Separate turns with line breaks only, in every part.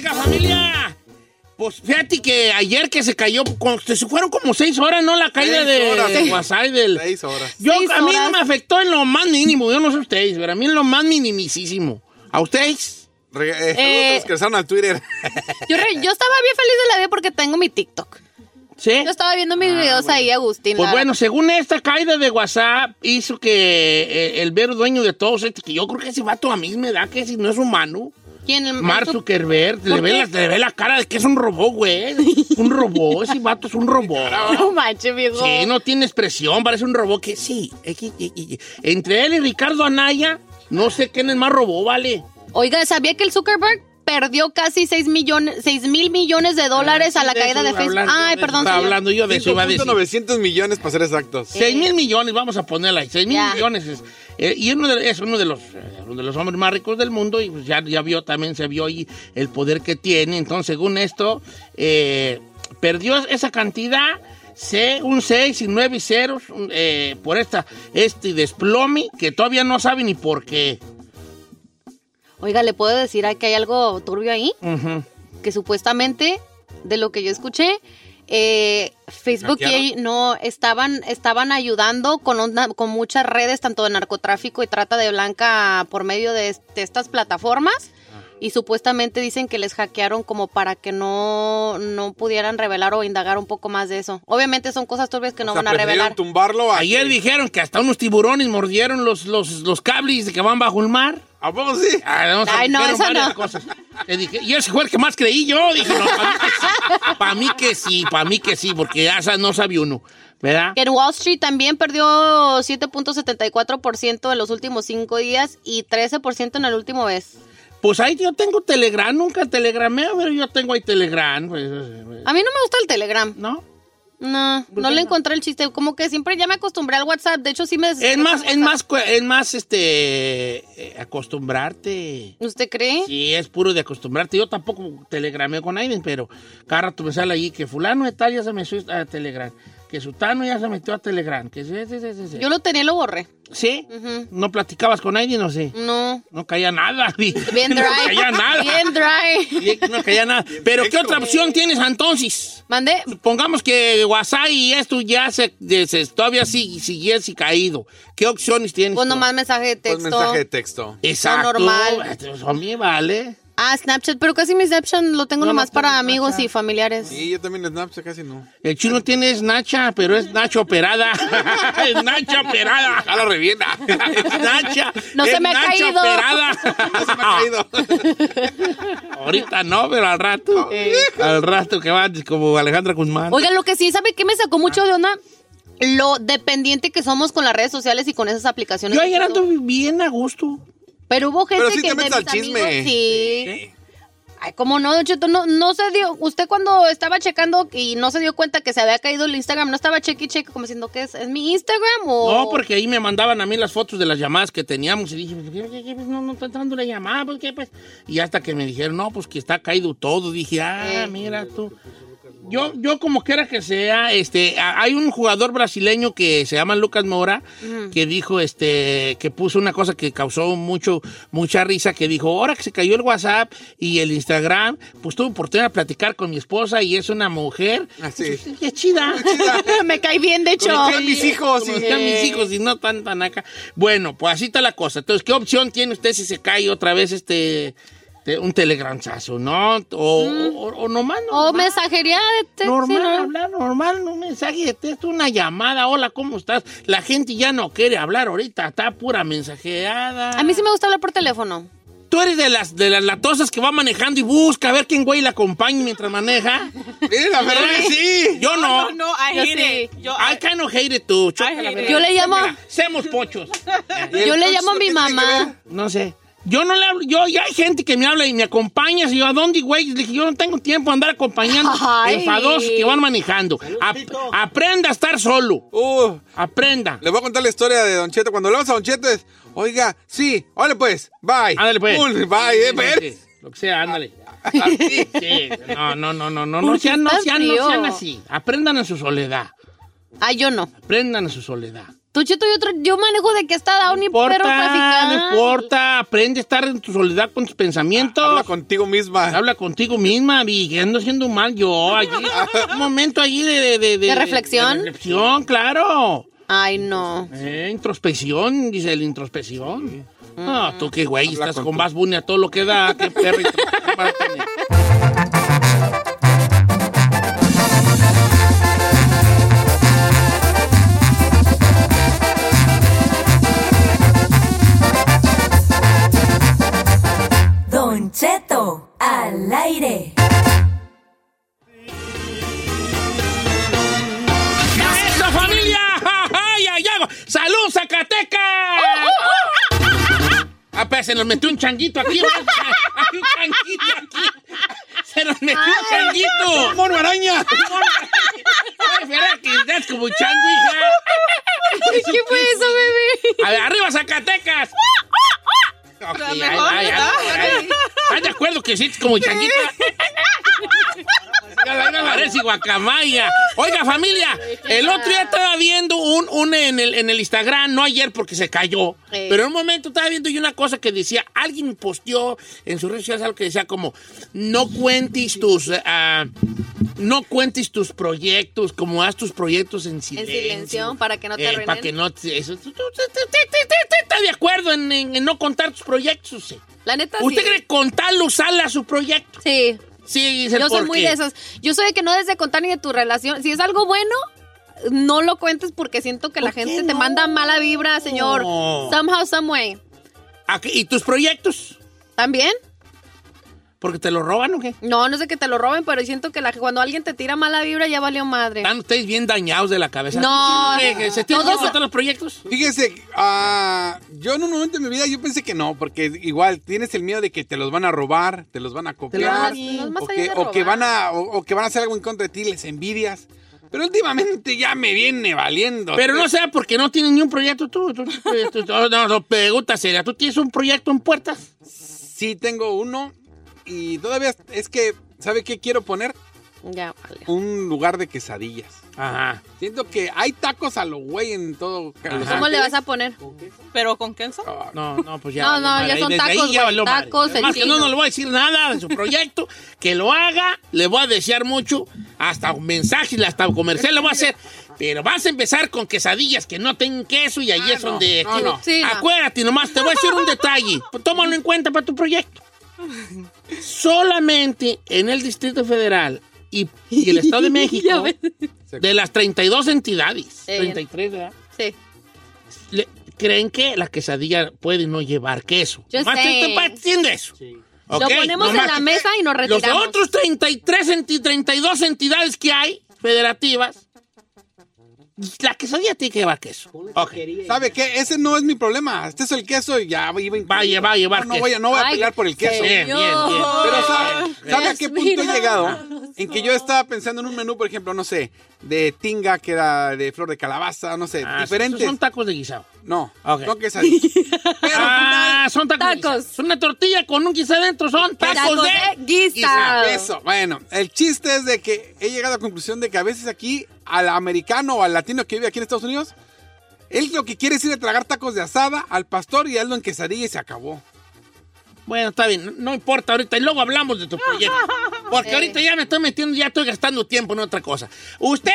Oiga, familia. Pues fíjate que ayer que se cayó, con- se fueron como seis horas, ¿no? La caída de,
horas,
de
sí.
WhatsApp del...
Seis horas.
Yo,
Seis
a mí no
horas.
me afectó en lo más mínimo, yo no sé ustedes, pero a mí en lo más minimísimo. ¿A ustedes?
Re- eh,
Eh,
estaban al Twitter.
Yo, re- yo estaba bien feliz de la vida porque tengo mi TikTok.
¿Sí?
Yo estaba viendo mis videos ahí, Agustín.
Pues bueno, según esta caída de WhatsApp, hizo que eh, el ver dueño de todos, este, que yo creo que ese vato a mí me da que si no es humano.
¿Quién? El,
Mark Zuckerberg, le
¿Por
ve, la, le ve la cara de que es un robot, güey. Un robot, ese vato es un robot.
No manches, viejo.
Sí, no tiene expresión, parece un robot que sí. eh, Entre él y Ricardo Anaya, no sé quién es más robot, ¿vale?
Oiga, ¿sabía que el Zuckerberg perdió casi 6 millones, 6 mil millones de dólares a la
Sí,
caída
eso
de Facebook?
hablando,
Ay,
de
perdón,
eso Estaba
señor.
hablando yo de eso, iba a decir.
900 millones para ser exactos.
6 mil millones, vamos a ponerla ahí. 6 mil millones. Es, eh, y uno de- es uno de, los, eh, uno de los hombres más ricos del mundo y pues ya, ya vio, también se vio ahí el poder que tiene. Entonces, según esto, eh, perdió esa cantidad, se- un 6 y 9 y ceros eh, por esta, este desplome que todavía no sabe ni por qué.
Oiga, ¿le puedo decir que hay algo turbio ahí? Que supuestamente, de lo que yo escuché, eh, Facebook y no estaban, estaban ayudando con, una- con muchas redes, tanto de narcotráfico y trata de blanca por medio de, de estas plataformas. Y supuestamente dicen que les hackearon como para que no, no pudieran revelar o indagar un poco más de eso. Obviamente son cosas turbias que no
O sea,
van a revelar.
tumbarlo a
Ayer
que-
dijeron que hasta unos tiburones mordieron los, los, los cables que van bajo el mar.
¿A poco sí?
Ah, no,
Ay, no,
dijeron
eso
varias
no.
cosas. Le dije, y ese fue el que más creí yo. Dije, no, para mí que sí, para mí que sí, porque ya no sabía uno, ¿verdad?
Que en Wall Street también perdió 7.74% en los últimos cinco días y 13% en el último mes.
Pues ahí yo tengo Telegram, nunca telegrameo, pero yo tengo ahí Telegram, pues, eh,
A mí no me gusta el Telegram.
¿no?
No,
¿Por
no le encontré el chiste. Como que siempre ya me acostumbré al WhatsApp. De hecho, sí me...
Es más, es más, es más, este, eh, acostumbrarte.
¿Usted cree?
Sí, es puro de acostumbrarte. Yo tampoco telegrameo con alguien, pero cada rato me sale ahí que fulano de tal ya se metió a Telegram, que sutano ya se metió a Telegram, que sí, sí, sí, sí, sí.
Yo lo tenía y lo borré.
¿Sí? ¿No platicabas con alguien o sí?
No.
No caía nada.
Bien
No
dry.
caía nada.
Bien dry.
No caía nada. Pero ¿qué otra opción tienes entonces?
Mandé.
Supongamos que WhatsApp y esto ya se, se- todavía sigue, siguiese caído. ¿Qué opciones tienes?
Pues nomás mensaje de
Pues
texto.
mensaje de texto.
Exacto.
normal.
Pues a mí vale.
Ah, Snapchat. Pero casi mi Snapchat lo tengo
No, no
nomás para amigos
Snapchat.
y familiares.
Sí, yo también en Snapchat casi no.
El chino tiene es Nacha, pero es Nacha operada. es Nacha operada.
A la revienta.
Es Nacha.
No
es
se me ha
Nacha
caído.
operada.
No se me ha caído.
Ahorita no, pero al rato. Al rato que va como Alejandra Guzmán.
Oigan, lo que sí, ¿sabe qué me sacó mucho de onda? Lo dependiente que somos con las redes sociales y con esas aplicaciones.
Yo ayer ando bien a gusto.
Pero hubo gente
Pero sí
que
te
de
metes al
mis
chisme.
amigos, sí. Ay, ¿cómo no, Don Cheto? No, no se dio. Usted cuando estaba checando y no se dio cuenta que se había caído el Instagram, ¿no estaba cheque y cheque como diciendo que es, es mi Instagram o...?
No, porque ahí me mandaban a mí las fotos de las llamadas que teníamos y dije, pues, ¿qué, qué, qué? Pues, no, no está entrando la llamada, pues, ¿qué, pues? Y hasta que me dijeron, no, pues que está caído todo, dije, ah, mira tú. Yo, yo como quiera que sea, este, hay un jugador brasileño que se llama Lucas Mora, que dijo, este, que puso una cosa que causó mucho, mucha risa, que dijo, ahora que se cayó el WhatsApp y el Instagram, pues tuve oportunidad de platicar con mi esposa y es una mujer.
Ah, sí.
Pues, qué chida.
Me cae bien, de hecho.
A mis hijos.
Como están mis hijos y no tan tan acá. Bueno, pues así está la cosa. Entonces, ¿qué opción tiene usted si se cae otra vez este te- un telegramzazo, no? O, o, o nomás
Mm. O
normal,
mensajería de texto.
normal,
¿no?
hablar normal, un mensaje de texto, una llamada, hola, ¿cómo estás? La gente ya no quiere hablar ahorita, está pura mensajeada.
A mí sí me gusta hablar por teléfono.
Tú eres de las de las latosas que va manejando y busca a ver quién güey la acompaña mientras maneja.
Sí, la verdad que sí.
Yo no.
No, no, I
Yo
hate it. Yo,
I kind of hate it too.
Yo le llamo-
Mira, Seamos pochos.
Yo le llamo a mi mamá.
No sé. Yo no le hablo, yo ya hay gente que me habla y me acompaña, y yo, ¿a dónde, güey? Le dije, yo no tengo tiempo de andar acompañando
Ay.
enfadosos que van manejando. Ap- aprenda a estar solo.
Uh,
Aprenda.
le voy a contar la historia de Don Cheto. Cuando le vamos a Don Cheto es, oiga, sí, órale pues, bye.
Ándale, pues.
Pum, bye, eh, pues.
Sí, Lo que sea, ándale. Sí, no, no, no, no, no, no
¿Por qué
sean, no sean, no sean así. Aprendan en su soledad.
Ah, yo no.
Aprendan en su soledad.
Tu chito y otro, yo manejo de que está down y
No importa,
pero traficar.
no importa. Aprende a estar en tu soledad con tus pensamientos.
Habla contigo misma.
Habla contigo misma, vi, que ando haciendo mal yo allí. Un momento allí de... ¿De,
¿De reflexión?
de reflexión, claro.
Ay, no.
Eh, introspección, dice el introspección. No, tú qué güey,
Habla
estás
con
con más Bunny a todo lo que da. Qué perro
al aire.
¡Eso, familia! ¡Ay, ay, ay! ¡Salud, Zacatecas! Ah, pues se nos metió un changuito aquí. ¿verdad? Hay un changuito aquí. Se nos metió un changuito.
¡Mono araña!
Ay, espera, que es como un chango, hija.
¿Qué fue eso, bebé?
A ver, arriba, Zacatecas. Ok,
Pero
ay,
mejor,
ay, ay,
¿verdad?
ay. ¿Estás de acuerdo que sí, como changuito? Parece guacamaya. Oiga, familia, el otro día estaba viendo un, un en, el, en el Instagram, no ayer porque se cayó, pero en un momento estaba viendo yo una cosa que decía, alguien posteó en sus redes sociales algo que decía como, no cuentes tus... eh, ah, no cuentes tus proyectos, como haz tus proyectos en
En
silencio.
silencio, para que no te
Eh,
arruinen.
para que no te... Eso, tú- tú- tú- tú- tú- tú- tú- ¿Estás de acuerdo en, en- en no contar tus proyectos? Sí.
La neta,
¿Usted
sí.
cree contarlo, usarla a su proyecto?
Sí.
Sí,
Yo soy muy
qué.
de esas. Yo soy de que no des de contar ni de tu relación. Si es algo bueno, no lo cuentes porque siento que la
¿Por qué
gente te manda mala vibra, señor. Somehow, some way.
¿A qué- ¿Y tus proyectos?
¿También?
¿Porque te lo roban o qué?
No, no sé que te lo roben, pero siento que la, cuando alguien te tira mala vibra ya valió madre.
Están ustedes bien dañados de la cabeza.
No.
¿Qué, qué, ¿Se tienen
Todos-
que contar los proyectos?
Fíjese, ah, yo en un momento de mi vida yo pensé que no, porque igual tienes el miedo de que te los van a robar, te los van a copiar, o, que, o van a o, o que van a hacer algo en contra de ti, les envidias. Pero últimamente ya me viene valiendo.
Pero no sea porque no tienes ni un proyecto tú. tú- tú- tú- no, no, no, pregunta seria. ¿Tú tienes un proyecto en puertas?
Sí tengo uno y todavía es que ¿sabe qué quiero poner?
Ya, vale.
Un lugar de quesadillas.
Ajá.
Siento que hay tacos a lo güey en todo.
¿Cómo le vas a poner?
¿Pero con queso?
Ah,
No, no, pues ya.
No, no, ya son
Desde ahí
tacos,
ya
güey,
valió madre.
tacos,
Además que no, no le voy a decir nada de su proyecto. Que lo haga, le voy a desear mucho. Hasta un mensaje, hasta un comercial le voy a hacer. Pero vas a empezar con quesadillas que no tengan queso y ahí
Ah,
es
no,
donde...
no, no.
Sí, no.
Acuérdate nomás, te voy a decir un detalle. Tómalo en cuenta para tu proyecto. Solamente en el Distrito Federal y, y el Estado de México, de las 32 entidades,
Eh.
33, ¿verdad?
Sí.
le- creen que la quesadilla puede no llevar queso.
Yo sé.
te partiendo eso.
Lo
¿Ok?
ponemos en la mesa y nos
Los
retiramos.
otros 33, enti- 32 entidades que hay, federativas, la quesadilla tiene que llevar queso. Ok.
¿Sabe qué? Ese no es mi problema. Este es el queso y ya iba
Va a llevar, va a llevar
No, no
queso.
voy a, no voy a pelear por el queso.
Bien, bien, bien.
Pero ¿sabe, ¿sabe a qué punto he llegado? En que yo estaba pensando en un menú, por ejemplo, no sé, de tinga, que era de flor de calabaza, no sé,
Ah,
diferentes.
Son tacos de guisado.
No,
Ok.
no quesadillas. Pero
Ah, son tacos.
Tacos.
una tortilla con un guisado adentro. Son tacos,
Tacos
de,
de guisado.
Eso, bueno, el chiste es de que he llegado a la conclusión de que a veces aquí, al americano o al latino que vive aquí en Estados Unidos, él lo que quiere es ir a tragar tacos de asada al pastor y hazlo en quesadilla y se acabó.
Bueno, está bien, no, importa ahorita. Y luego hablamos de tu proyecto. Porque ahorita ya me estoy metiendo, ya estoy gastando tiempo en otra cosa. ¿Usted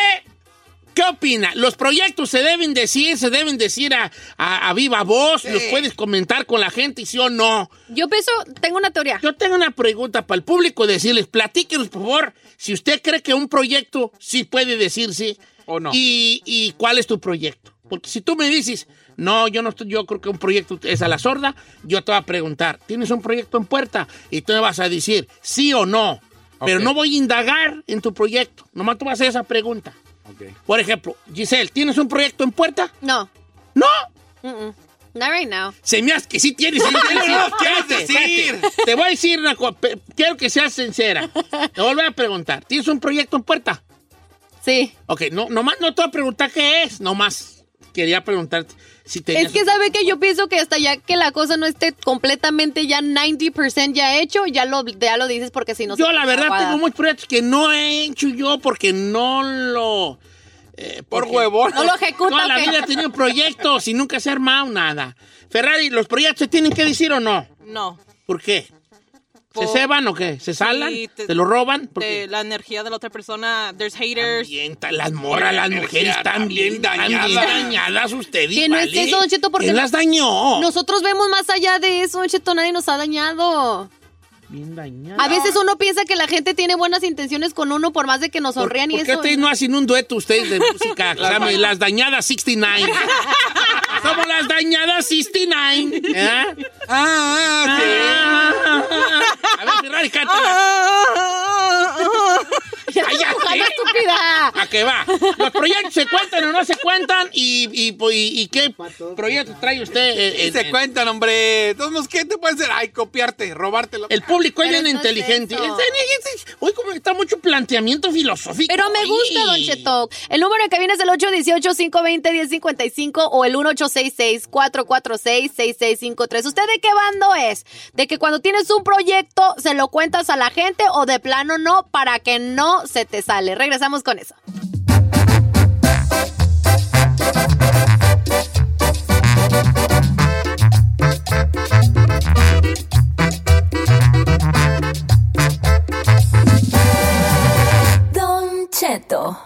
qué opina? ¿Los proyectos se deben decir, se deben decir a, a- a viva voz? ¿Los puedes comentar con la gente, sí o no?
Yo pienso, tengo una teoría.
Yo tengo una pregunta para el público, decirles, platíquenos, por favor, si usted cree que un proyecto sí puede decirse
O no.
Y, y cuál es tu proyecto. Porque si tú me dices, no, yo no estoy, yo creo que un proyecto es a la sorda, yo te voy a preguntar, ¿tienes un proyecto en puerta? Y tú me vas a decir sí o no. Pero no voy a indagar en tu proyecto. Nomás tú vas a hacer esa pregunta.
Ok.
Por ejemplo, Giselle, ¿tienes un proyecto en puerta?
No.
No.
Mm-mm. Not right now.
Se me hace que sí tienes. sí tienes.
No, no, ¿qué
Espérate,
vas a decir?
espérate. Te voy a decir una cosa. Quiero que seas sincera. Te vuelvo a preguntar. ¿Tienes un proyecto en puerta?
Sí.
Ok, no, nomás no te voy a preguntar qué es. Nomás quería preguntarte si tenías...
Es que sabe que yo pienso que hasta ya que la cosa no esté completamente ya 90% ya hecho, ya lo, ya lo dices porque si no
Yo
se
la verdad
aguada.
tengo muchos proyectos que no he hecho yo porque no lo... eh,
Por huevón.
No lo ejecuta.
Toda la vida he tenido proyectos y nunca se ha armado nada. Ferrari, ¿los proyectos se tienen que decir o no?
No.
¿Por qué? ¿Se ceban o qué? ¿Se salan?
Sí,
te, lo roban? ¿Por
de
qué?
la energía de la otra persona. There's haters.
Bien, ta- las morras, las
la
mujeres
energía
están bien,
también
están bien
dañada.
dañadas ustedes.
Que no es eso, Don Cheto, porque
¿Quién
no-
las dañó?
Nosotros vemos más allá de eso, Don Cheto, nadie nos ha dañado.
Bien dañadas.
A veces uno piensa que la gente tiene buenas intenciones con uno por más de que nos
¿Por,
sonrían y
por qué
eso.
ustedes no hacen un dueto ustedes de música llama Las Dañadas 69? Somos las Dañadas 69. ¿eh?
Ah, sí.
A ver, Ferrari, cántala. ¡Cállate!
¡Ojalá, estúpida!
¿A qué va? ¿Los proyectos se cuentan o no se cuentan? ¿Y, y, y- y qué proyectos trae usted? eh,
se
en-
cuentan, hombre. Entonces, ¿qué te puede hacer? Ay, copiarte, robártelo.
El público es bien
es
inteligente. este- Hoy como que está mucho planteamiento filosófico.
Pero me gusta. Don Cheto. El número de cabina es el 818-520-1055 o el 1866-446-6653. ¿Usted de qué bando es? ¿De que cuando tienes un proyecto se lo cuentas a la gente o de plano no para que no se te sale? Regresamos con eso.
Don Cheto.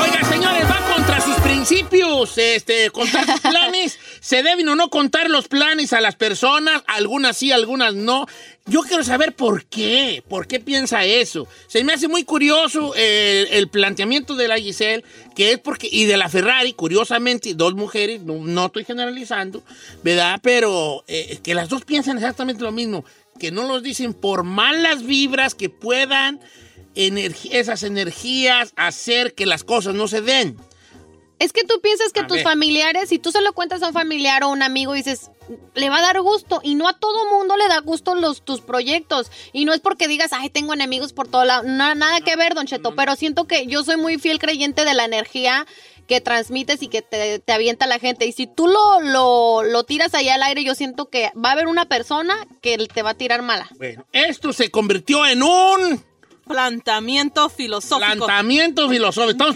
Oiga, señores, va contra sus principios, este, contar sus planes. ¿Se deben o no contar los planes a las personas? Algunas sí, algunas no. Yo quiero saber por qué. ¿Por qué piensa eso? Se me hace muy curioso eh, el planteamiento de la Giselle, que es porque, y de la Ferrari, curiosamente, dos mujeres, no, no estoy generalizando, ¿verdad? Pero eh, que las dos piensan exactamente lo mismo, que no los dicen por malas vibras que puedan esas energías hacer que las cosas no se den.
Es que tú piensas que
A
tus
ver.
familiares, si tú se lo cuentas a un familiar o un amigo, dices, le va a dar gusto. Y no a todo mundo le da gusto los, tus proyectos. Y no es porque digas, ay, tengo enemigos por todo lado. Na- nada que ver, Don Cheto. Pero siento que yo soy muy fiel creyente de la energía que transmites y que te, te avienta la gente. Y si tú lo, lo, lo tiras allá al aire, yo siento que va a haber una persona que te va a tirar mala.
Bueno, esto se convirtió en un
Planteamiento filosófico.
planteamiento filosófico. Estamos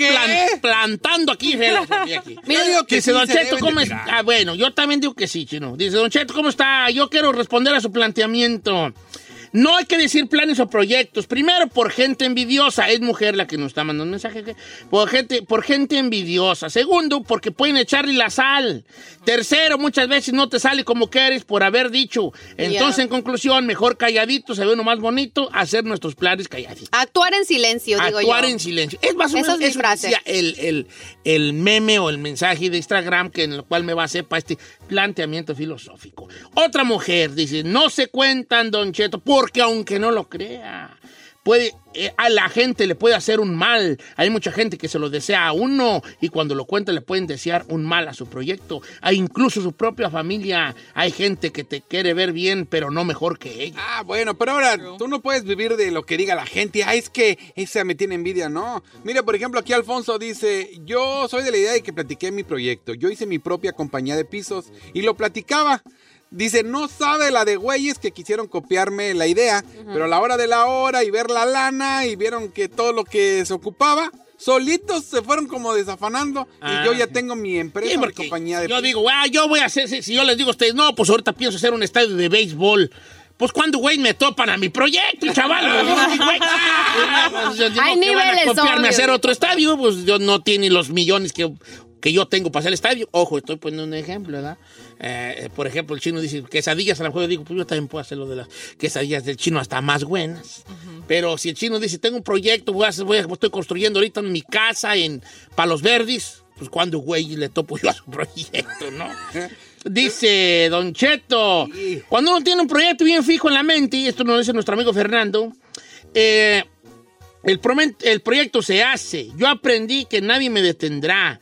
plantando aquí filosofía aquí.
Yo digo que
Dice
sí
Don Cheto, ¿cómo está? Ah, bueno, yo también digo que sí, chino. Dice Don Cheto, ¿cómo está? Yo quiero responder a su planteamiento. No hay que decir planes o proyectos. Primero, por gente envidiosa. Es mujer la que nos está mandando un mensaje. Por gente, por gente envidiosa. Segundo, porque pueden echarle la sal. Tercero, muchas veces no te sale como quieres por haber dicho. Entonces, en conclusión, mejor calladito, se ve uno más bonito, hacer nuestros planes calladitos.
Actuar en silencio, digo yo.
Actuar en silencio. Es más o menos
es
eso el, el- el meme o el mensaje de Instagram que en el cual me basé para este planteamiento filosófico. Otra mujer dice, no se cuentan, Don Cheto, porque aunque no lo crea, puede, eh, a la gente le puede hacer un mal. Hay mucha gente que se lo desea a uno y cuando lo cuenta le pueden desear un mal a su proyecto. Hay incluso su propia familia. Hay gente que te quiere ver bien, pero no mejor que ella.
Ah, bueno, pero ahora tú no puedes vivir de lo que diga la gente. Ah, es que esa me tiene envidia, no. Mira, por ejemplo, aquí Alfonso dice, yo soy de la idea de que platiqué mi proyecto. Yo hice mi propia compañía de pisos y lo platicaba. Dice, no sabe la de güeyes que quisieron copiarme la idea, pero a la hora de la hora y ver la lana y vieron que todo lo que se ocupaba, solitos se fueron como desafanando
Ah,
y yo ya
sí.
tengo mi empresa, mi compañía de
yo digo, ah, yo voy a hacer, si, si yo les digo a ustedes, no, pues ahorita pienso hacer un estadio de béisbol. Pues cuando, güey, me topan a mi proyecto, chaval. Güey, ah, pues,
Hay
que van a
niveles,
copiarme a hacer
obvio.
otro estadio, pues yo no tiene los millones que, que yo tengo para hacer el estadio. Ojo, estoy poniendo un ejemplo, ¿verdad? Eh, por ejemplo, el chino dice quesadillas, a lo mejor yo digo, pues yo también puedo hacer lo de las quesadillas del chino hasta más buenas. Pero si el chino dice, tengo un proyecto, voy a, hacer- voy a- estoy construyendo ahorita mi casa en Palos Verdes, pues cuando, güey, le topo yo a su proyecto, ¿no? Dice Don Cheto, cuando uno tiene un proyecto bien fijo en la mente, y esto nos lo dice nuestro amigo Fernando, eh, el, el proyecto se hace. Yo aprendí que nadie me detendrá.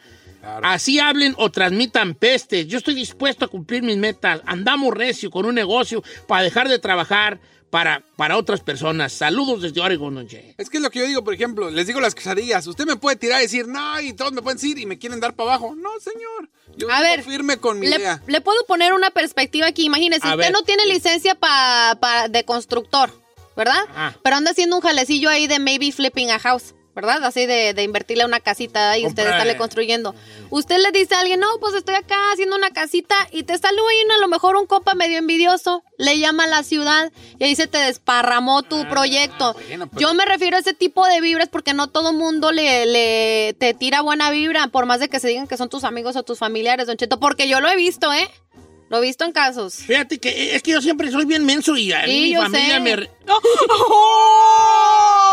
Así hablen o transmitan pestes. Yo estoy dispuesto a cumplir mis metas. Andamos recio con un negocio para dejar de trabajar para, para otras personas. Saludos desde Oregon, Don Che.
Es que es lo que yo digo, por ejemplo, les digo las quesadillas. Usted me puede tirar y decir, no, y todos me pueden decir y me quieren dar para abajo. No, señor. Yo
A ver,
firme con mi
Le,
idea.
le puedo poner una perspectiva aquí. Imagínese,
A
usted
ver.
no tiene licencia pa- pa- de constructor, ¿verdad?
Ajá.
Pero anda haciendo un jalecillo ahí de maybe flipping a house, ¿verdad? Así de, de invertirle a una casita y usted estarle construyendo. Usted le dice a alguien, no, pues estoy acá haciendo una casita y te salió ahí a lo mejor un copa medio envidioso, le llama a la ciudad y ahí se te desparramó tu proyecto.
bueno, pero-
Yo me refiero a ese tipo de vibras porque no todo mundo le, le te tira buena vibra, por más de que se digan que son tus amigos o tus familiares, Don Cheto, porque yo lo he visto, ¿eh? Lo he visto en casos.
Fíjate que eh, es que yo siempre soy bien menso y a
Sí,
mi familia
sé.
me... re-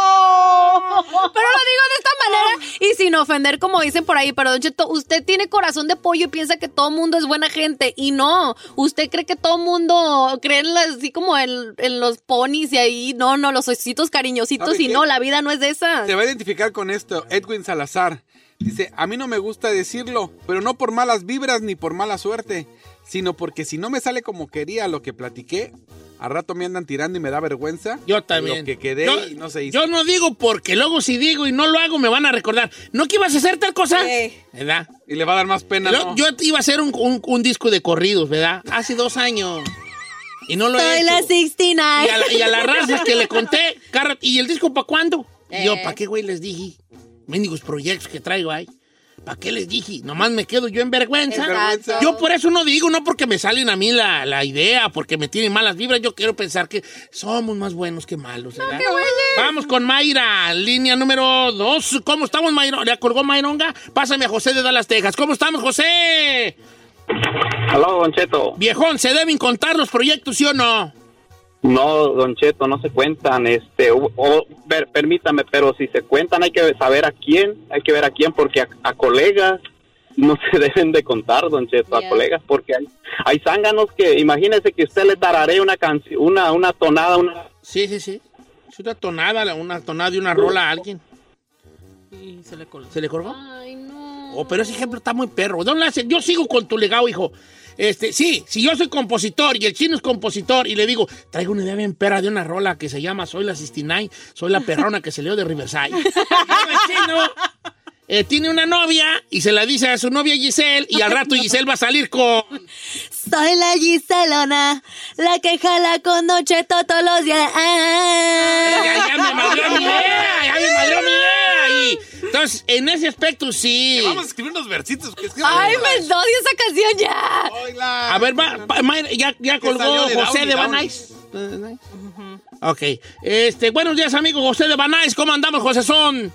Pero lo digo de esta manera y sin ofender, como dicen por ahí. Pero, Don Cheto, usted tiene corazón de pollo y piensa que todo mundo es buena gente. Y no, usted cree que todo mundo cree en las- así como en, en los ponis y ahí. No, no, los ositos cariñositos.
¿Sabe
Y
qué?
no, la vida no es de esas.
Se va a identificar con esto, Edwin Salazar. Dice, a mí no me gusta decirlo, pero no por malas vibras ni por mala suerte, sino porque si no me sale como quería lo que platiqué, a rato me andan tirando y me da vergüenza.
Yo también.
Lo que quedé
yo,
y no se hizo.
Yo no digo porque luego si digo y no lo hago me van a recordar. ¿No que ibas a hacer tal cosa?
Sí.
¿Verdad?
Y le va a dar más pena,
Yo,
¿no?
yo iba a hacer un, un- un disco de corridos, ¿verdad? Hace dos años. Y no lo he
Soy
hecho.
la 69.
Y a, la, y a la raza que le conté, ¿y el disco para cuándo? Y yo,
Eh.
¿para qué, güey, les dije? Mendigos proyectos que traigo ahí. ¿Para qué les dije? Nomás me quedo yo en vergüenza.
Exacto.
Yo por eso no digo, no porque me salen a mí la, la idea, porque me tienen malas vibras. Yo quiero pensar que somos más buenos que malos. ¿verdad? Vamos con Mayra, línea número dos. ¿Cómo estamos, Mayra? ¿Le colgó Mayronga? Pásame a José de Dallas, Texas. ¿Cómo estamos, José?
Aló, Don Cheto.
Viejón, ¿se deben contar los proyectos, sí o no?
No, Don Cheto, no se cuentan. Este, o- permítame, pero si se cuentan hay que saber a quién, hay que ver a quién, porque a, a colegas no se deben de contar, Don Cheto, a colegas, porque hay, hay zánganos que, imagínese que usted le tararé una canción, una, una tonada, una...
Sí, sí, sí. Es una tonada, una tonada de una rola a alguien.
Y se le colgó.
¿Se le colgó?
Ay, no.
Oh, pero ese ejemplo está muy perro. Don Lasse, yo sigo con tu legado, hijo. Este, sí, si yo soy compositor y el chino es compositor y le digo, traigo una idea bien perra de una rola que se llama Soy la 69, soy la perrona que se leo de Riverside. El chino eh, tiene una novia y se la dice a su novia Giselle y al rato Giselle va a salir con...
Soy la Giselona, la que jala con Don Cheto todos los días.
Ya, ya me madrió mi idea, ya me madrió mi idea. Y, entonces, en ese aspecto sí.
Vamos a escribir unos versitos. Que es que-
Ay, me odio esa canción ya.
Oiga.
A ver, va, va, Mayra, ya, ya colgó
salió de
José
Downey,
de
Downey.
Banais. Ok. Este, buenos días, amigo José de Banais. ¿Cómo andamos, José Son?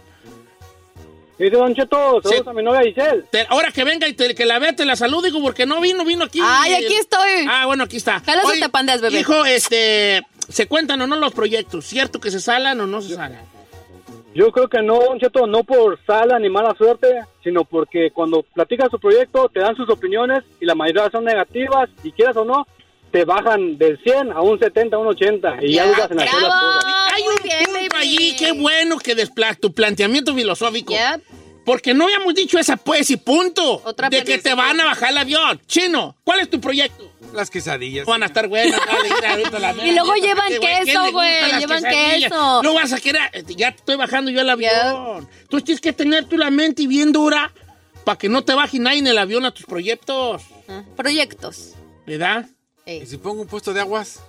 Dice Don Cheto,
Sí.
a mi novia Giselle.
Te- ahora que venga y te- que la vea, te la saludo, digo, porque no vino, vino aquí.
Ay, aquí estoy.
Ah, bueno, aquí está. Oye,
tepandas, bebé.
Hijo, este, ¿se cuentan o no los proyectos? ¿Cierto que se salan o no se salan?
Yo creo que no, Don Cheto, no por sala ni mala suerte, sino porque cuando platicas su proyecto te dan sus opiniones y la mayoría son negativas y quieras o no, te bajan del 100 a un 70, a un 80 y ya dudas en hacer las cosas.
Hay
Muy
un
bien,
punto
baby.
allí, qué bueno que despla tu planteamiento filosófico.
Yep.
Porque no habíamos dicho esa pues y punto.
Otra
de que
película.
te van a bajar el avión. Chino, ¿cuál es tu proyecto?
Las quesadillas.
Van a estar buenas.
Y luego llevan
porque,
queso,
¿quién le
güey, llevan
quesadillas?
queso.
No vas a querer, ya te estoy bajando yo el avión. Tú tienes que tener tú la mente bien dura para que no te baje nadie en el avión a tus proyectos.
Ah, Proyectos.
¿Verdad?
Ey.
¿Y si pongo un puesto de aguas?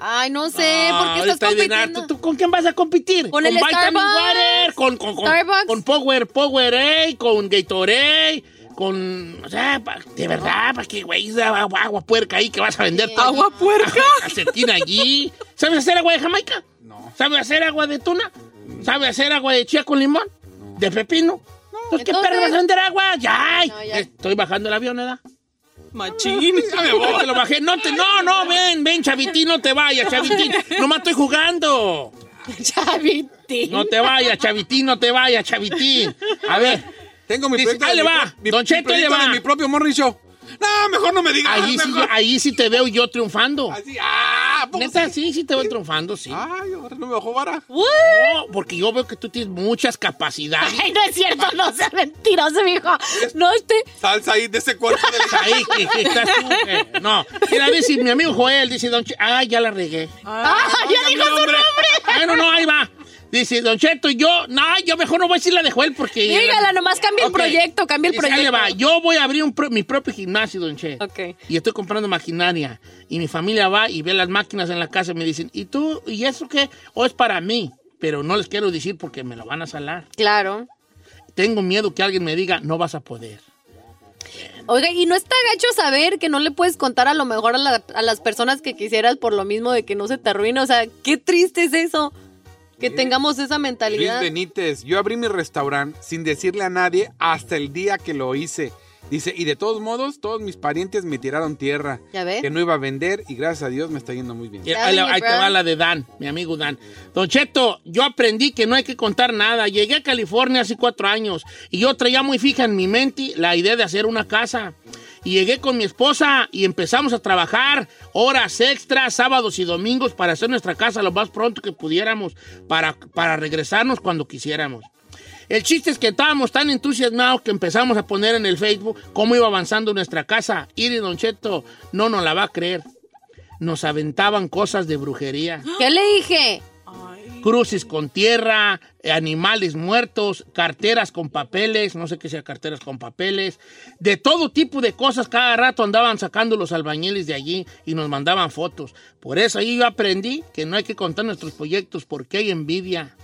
Ay, no sé,
Ah,
¿por qué estás compitiendo?
¿Tú, tú con quién vas a competir?
Con el
Vitamin
Starbucks.
Water, con, con, con,
Starbucks.
con Power, Powerade, con Gatorade, con... O sea, pa- de verdad, ¿para qué, güey? Agua, agua puerca ahí que vas a vender todo.
¿Agua puerca?
Calcetín allí. ¿Sabes hacer agua de Jamaica?
No.
¿Sabes hacer agua de tuna? ¿Sabes hacer agua de chía con limón? ¿De pepino? Entonces, ¿qué
Entonces-
perro vas a vender agua? Ya.
No, ya.
Estoy bajando el avión, ¿verdad?
Machín.
Te lo bajé. No, te, no, no, ven, ven, Chavitín, no te vayas, Chavitín. Nomás estoy jugando.
Chavitín.
No te vayas, Chavitín, no te vayas, Chavitín. A ver,
Tengo mi
Dice,
proyecto.
ahí
de
le
mi
va,
pro- mi-
Don
mi
Cheto, ahí le
proyecto
va.
de mi propio morning show. No, mejor no me digas.
ahí sí, ahí sí te veo yo triunfando.
Así, ah, ¿a poco
Neta,
sí?
sí, te veo triunfando, sí.
Ay, ahora no me bajó vara.
No, porque yo veo que tú tienes muchas capacidades.
Ay, no es cierto, no seas mentiroso, mijo. No esté.
Salsa ahí de ese cuerpo de
Ahí, que, que estás tú. que- no, mira, dice mi amigo Joel, dice Don Cheto. Ah, ya la regué.
Ah, ya dijo su nombre.
Bueno, no, ahí va. Dice Don Cheto, yo, no, yo mejor no voy a decir la de Joel porque.
Dígala, nomás cambia el proyecto, cambia el
Dice,
proyecto.
va, yo voy a abrir un pro- mi propio gimnasio, Don Cheto.
Ok.
Y estoy comprando maquinaria. Y mi familia va y ve las máquinas en la casa y me dicen, ¿y tú? ¿Y eso qué? O es para mí. Pero no les quiero decir porque me lo van a salar.
Claro.
Tengo miedo que alguien me diga, no vas a poder.
Oiga, y no está gacho saber que no le puedes contar a lo mejor a, la- a las personas que quisieras por lo mismo de que no se te arruine. O sea, qué triste es eso. Que tengamos esa
Luis
mentalidad.
Benítez, yo abrí mi restaurante sin decirle a nadie hasta el día que lo hice. Dice, y de todos modos, todos mis parientes me tiraron tierra.
¿Ya ve?
Que no iba a vender y gracias a Dios me está yendo muy bien.
Le- ahí te va la de Dan, mi amigo Dan. Don Cheto, yo aprendí que no hay que contar nada. Llegué a California hace cuatro años y yo traía muy fija en mi mente la idea de hacer una casa. Llegué con mi esposa y empezamos a trabajar horas extras, sábados y domingos para hacer nuestra casa lo más pronto que pudiéramos, para, para regresarnos cuando quisiéramos. El chiste es que estábamos tan entusiasmados que empezamos a poner en el Facebook cómo iba avanzando nuestra casa. Y Don no nos la va a creer. Nos aventaban cosas de brujería.
¿Qué le dije?
Cruces con tierra, eh, animales muertos, carteras con papeles, no sé qué sea carteras con papeles, de todo tipo de cosas. Cada rato andaban sacando los albañiles de allí y nos mandaban fotos. Por eso ahí yo aprendí que no hay que contar nuestros proyectos porque hay envidia.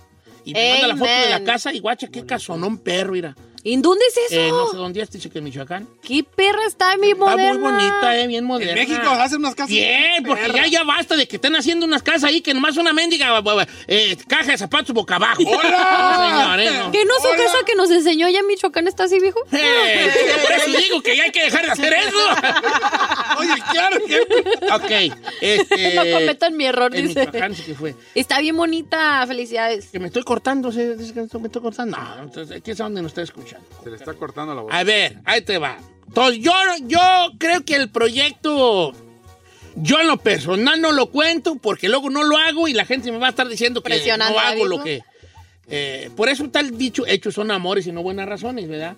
Y me manda la foto de la casa y guacha, qué casonón perro, mira.
¿En dónde es eso?
Eh, no sé dónde es, dice que en Michoacán.
¿Qué perra está mi
Está
moderna?
muy bonita, eh, bien moderna.
En México hacen unas casas.
Bien, porque ya, ya basta de que estén haciendo unas casas ahí que nomás una mendiga eh, caja de zapatos boca abajo.
¡Hola!
No, señor, eh, no.
¿Qué no su
Hola.
casa que nos enseñó ya en Michoacán está así, viejo?
Eh, por eso digo que ya hay que dejar de hacer eso.
Oye, claro que...
ok, este...
no cometan mi error,
en
dice.
Michoacán sí que fue.
Está bien bonita, felicidades.
Que me estoy cortando, ¿sí? Que me estoy cortando. No, entonces, ¿qué es donde nos está escuchando?
Se le está cortando la voz.
A ver, ahí te va. Entonces, yo, yo creo que el proyecto, yo en lo personal no lo cuento porque luego no lo hago y la gente me va a estar diciendo que
Presionando
no hago lo que... eh, por eso tal dicho, hechos son amores y no buenas razones, ¿verdad?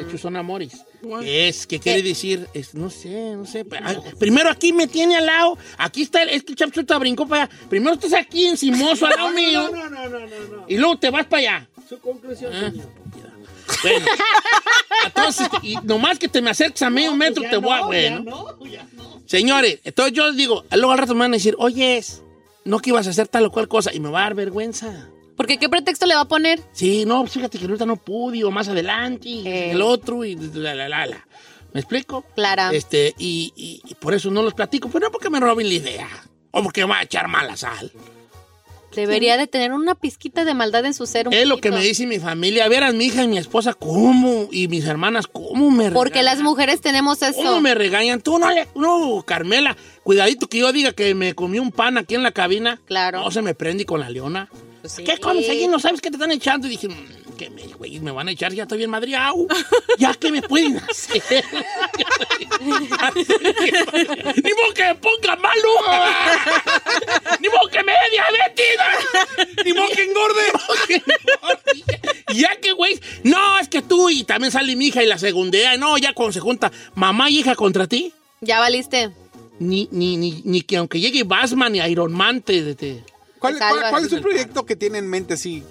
Hechos son amores. Es, que quiere decir? Es, no sé, no sé. Ah, Primero aquí me tiene al lado, aquí está, el- este chapchuta brincó para allá. Primero estás aquí encimoso al lado mío. Y luego te vas para allá. Su conclusión, Bueno, entonces, y nomás que te me acerques a medio metro, te voy a. Bueno. Señores, entonces yo les digo, luego al rato me van a decir, oye, no que ibas a hacer tal o cual cosa, y me va a dar vergüenza.
Porque ¿qué pretexto le va a poner?
Sí, no, pues fíjate que ahorita no pude, o más adelante, y
Eh.
el otro, y la, la, la, la. ¿Me explico?
Clara.
Este, y, y- y por eso no los platico, pero no porque me roben la idea, o porque me va a echar mala sal.
Debería de tener una pizquita de maldad en su ser. un
Es lo que me dice mi familia. Verás, mi hija y mi esposa, ¿cómo? Y mis hermanas, ¿cómo me
Porque las
regañan?
mujeres tenemos
¿Cómo
eso.
me regañan? Tú no le... No, Carmela, cuidadito que yo diga que me comí un pan aquí en la cabina.
Claro.
No se me prende con la leona.
Pues sí.
¿Qué comes allí? ¿No sabes qué te están echando? Y dije, "Mm, que me, güey, me van a echar, ya estoy bien madreado. ¿Ya qué me pueden hacer? ¡Ni modo que me ponga malo! ¡Ni modo que me dé diabetes!
¡Ni modo que engorde!
ya que, güey, no, es que tú y también sale mi hija y la segundea. No, ya cuando se junta mamá y hija contra ti.
Ya valiste.
Ni, ni, ni, ni que aunque llegue Batman y Iron Man te...
¿Cuál, es su proyecto que tiene en mente así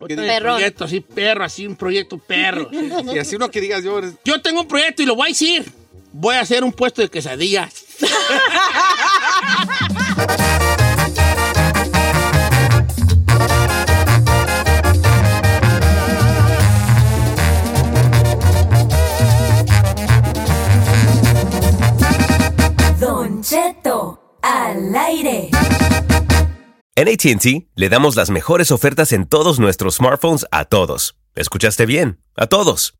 un proyecto así, perro, así un proyecto perro.
Y así uno que digas yo.
Yo tengo un proyecto y lo voy a decir. Voy a hacer un puesto de quesadillas.
Don Cheto al aire.
En ATT le damos las mejores ofertas en todos nuestros smartphones a todos. ¿Escuchaste bien? A todos.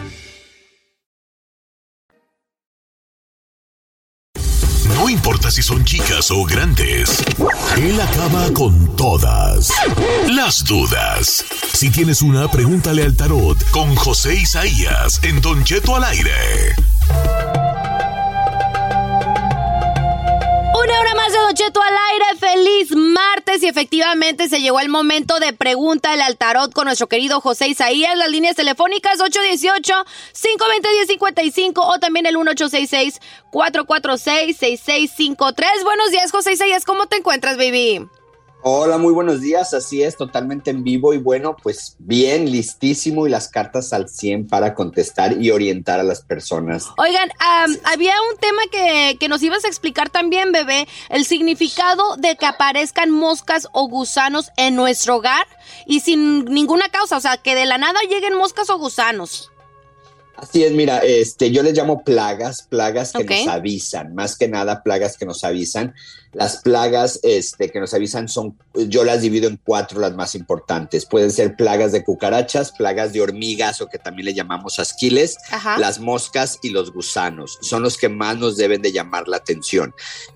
Si son chicas o grandes, él acaba con todas las dudas. Si tienes una, pregúntale al tarot con José Isaías en Don Cheto al aire.
Cheto al aire. Feliz martes. Y efectivamente se llegó el momento de pregúntale al tarot con nuestro querido José Isaías. Las líneas telefónicas 818-520-1055 o también el 1866-446-6653. Buenos días, José Isaías. ¿Cómo te encuentras, baby?
Hola, muy buenos días. Así es, totalmente en vivo y bueno, pues bien, listísimo y las cartas al 100 para contestar y orientar a las personas.
Oigan, am, había un tema que, que nos ibas a explicar también, bebé, el significado de que aparezcan moscas o gusanos en nuestro hogar y sin ninguna causa, o sea, que de la nada lleguen moscas o gusanos.
Así es, mira, este, yo les llamo plagas, plagas que nos avisan, más que nada plagas que nos avisan. Las plagas este, que nos avisan son, yo las divido en cuatro las más importantes. Pueden ser plagas de cucarachas, plagas de hormigas o que también le llamamos asquiles,
Ajá.
las moscas y los gusanos. Son los que más nos deben de llamar la atención.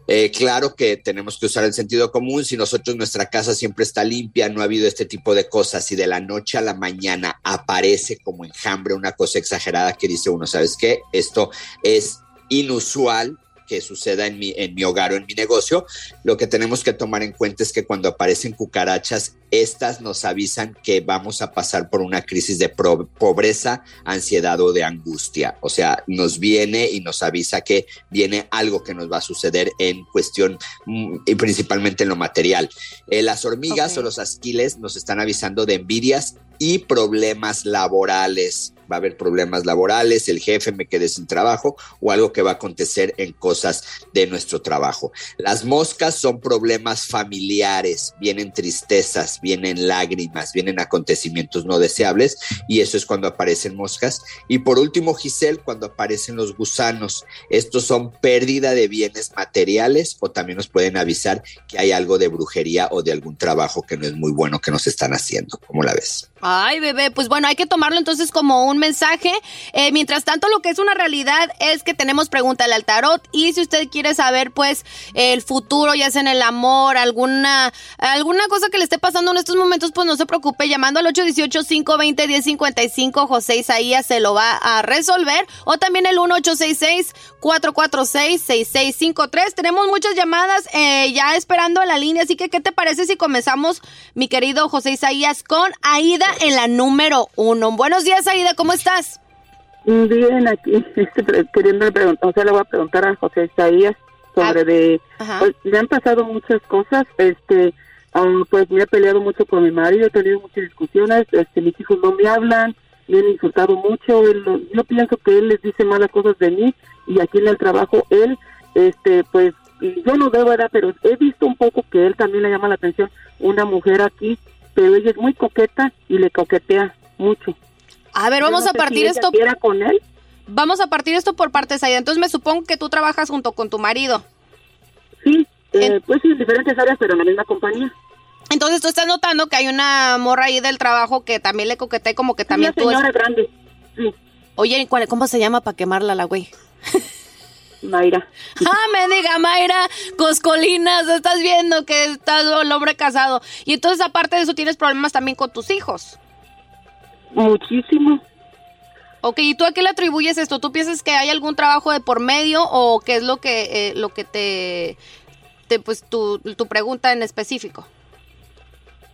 Eh, claro que tenemos que usar el sentido común. Si nosotros nuestra casa siempre está limpia, no ha habido este tipo de cosas. Si de la noche a la mañana aparece como enjambre una cosa exagerada que dice uno, ¿sabes qué? Esto es inusual. Que suceda en mi, en mi hogar o en mi negocio, lo que tenemos que tomar en cuenta es que cuando aparecen cucarachas, estas nos avisan que vamos a pasar por una crisis de pobreza, ansiedad o de angustia. O sea, nos viene y nos avisa que viene algo que nos va a suceder en cuestión mm, y principalmente en lo material. Eh, las hormigas o los asquiles nos están avisando de envidias y problemas laborales. Va a haber problemas laborales, el jefe me quedé sin trabajo o algo que va a acontecer en cosas de nuestro trabajo. Las moscas son problemas familiares, vienen tristezas, vienen lágrimas, vienen acontecimientos no deseables y eso es cuando aparecen moscas. Y por último, Giselle, cuando aparecen los gusanos. Estos son pérdida de bienes materiales o también nos pueden avisar que hay algo de brujería o de algún trabajo que no es muy bueno que nos están haciendo. ¿Cómo la ves?
Ay, bebé, pues bueno, hay que tomarlo entonces como un mensaje. Eh, mientras tanto, lo que es una realidad es que tenemos pregúntale al tarot y si usted quiere saber, pues, el futuro, ya sea en el amor, alguna, alguna cosa que le esté pasando en estos momentos, pues no se preocupe, llamando al 818-520-1055, José Isaías se lo va a resolver, o también el 1866-446-6653. Tenemos muchas llamadas eh, ya esperando en la línea, así que, ¿qué te parece si comenzamos, mi querido José Isaías, con Aida en la número uno? Buenos días, Aida, ¿cómo estás?
Bien, aquí este, queriendo preguntar, o sea, le voy a preguntar a José Isaías sobre de,
Ajá.
pues, me han pasado muchas cosas, este, ah, pues me he peleado mucho con mi marido, he tenido muchas discusiones, este, mis hijos no me hablan, me han insultado mucho, él- yo pienso que él les dice malas cosas de mí y aquí en el trabajo él, este, pues, yo no debo, ¿verdad? pero he visto un poco que él también le llama la atención una mujer aquí, pero ella es muy coqueta y le coquetea mucho.
A ver, vamos
no
a partir
si
esto.
quiera con él.
Vamos a partir esto por partes, Aida. Entonces me supongo que tú trabajas junto con tu marido.
Sí, eh, pues sí, en diferentes áreas, pero en la misma compañía.
Entonces tú estás notando que hay una morra ahí del trabajo que también le coquetea como que también
una
tú.
señora grande.
Oye, ¿cuál- ¿cómo se llama para quemarla la güey?
Mayra.
Ah, me diga, Mayra, coscolinas, estás viendo que estás el hombre casado. Y entonces, aparte de eso, tienes problemas también con tus hijos.
Muchísimo.
Ok, ¿y tú a qué le atribuyes esto? ¿Tú piensas que hay algún trabajo de por medio o qué es lo que, eh, lo que te, te, pues, tu, tu pregunta en específico?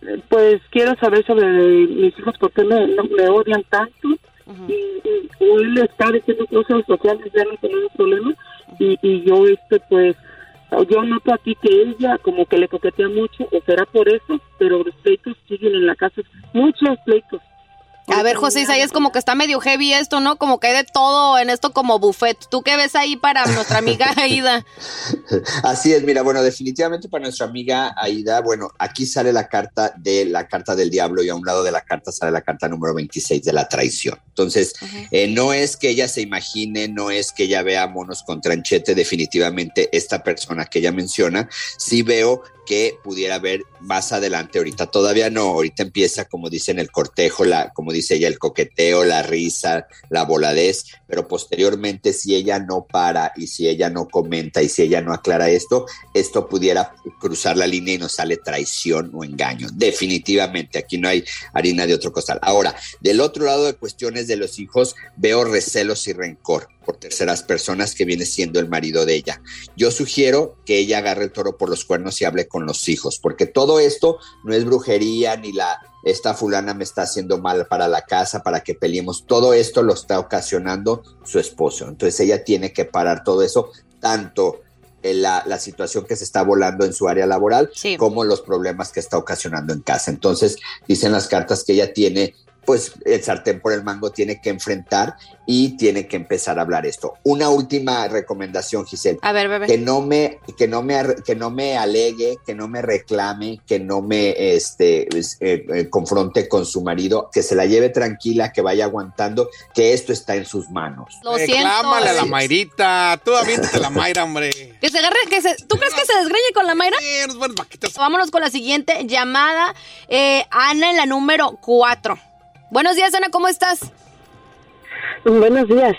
Eh, Pues quiero saber sobre mis hijos, por qué me, no, me odian tanto. y, y- o él está diciendo cosas sociales, ya no tenemos problema. Y, y yo, este, pues, yo noto aquí que ella como que le coquetea mucho, o será por eso, pero los pleitos siguen en la casa. Muchos pleitos.
A ver, José Isaías, como que está medio heavy esto, ¿no? Como que hay de todo en esto como buffet. ¿Tú qué ves ahí para nuestra amiga Aida?
Así es, mira, bueno, definitivamente para nuestra amiga Aida, bueno, aquí sale la carta de la carta del diablo y a un lado de la carta sale la carta número 26 de la traición. Entonces, eh, no es que ella se imagine, no es que ella vea monos con tranchete, definitivamente esta persona que ella menciona, sí veo que pudiera ver más adelante, ahorita todavía no, ahorita empieza como dice en el cortejo, la, como dice ella, el coqueteo, la risa, la voladez, pero posteriormente si ella no para y si ella no comenta y si ella no aclara esto, esto pudiera cruzar la línea y nos sale traición o engaño. Definitivamente, aquí no hay harina de otro costal. Ahora, del otro lado de cuestiones de los hijos, veo recelos y rencor por terceras personas que viene siendo el marido de ella. Yo sugiero que ella agarre el toro por los cuernos y hable con los hijos, porque todo esto no es brujería ni la esta fulana me está haciendo mal para la casa, para que peleemos. Todo esto lo está ocasionando su esposo. Entonces ella tiene que parar todo eso, tanto en la, la situación que se está volando en su área laboral, como los problemas que está ocasionando en casa. Entonces dicen las cartas que ella tiene pues el sartén por el mango tiene que enfrentar y tiene que empezar a hablar esto. Una última recomendación, Giselle.
A ver, bebé.
Que no me, que no me, que no me alegue, que no me reclame, que no me este, es- eh, eh, confronte con su marido, que se la lleve tranquila, que vaya aguantando, que esto está en sus manos.
Lo siento.
Reclámale a la
Sí.
Mayrita. Tú aviéntate la Mayra, hombre.
Que se agarre, que se, ¿tú crees que se desgreñe con la Mayra? Vámonos con la siguiente llamada. Eh, Ana en la número 4. Buenos días, Ana, ¿cómo estás?
Buenos días.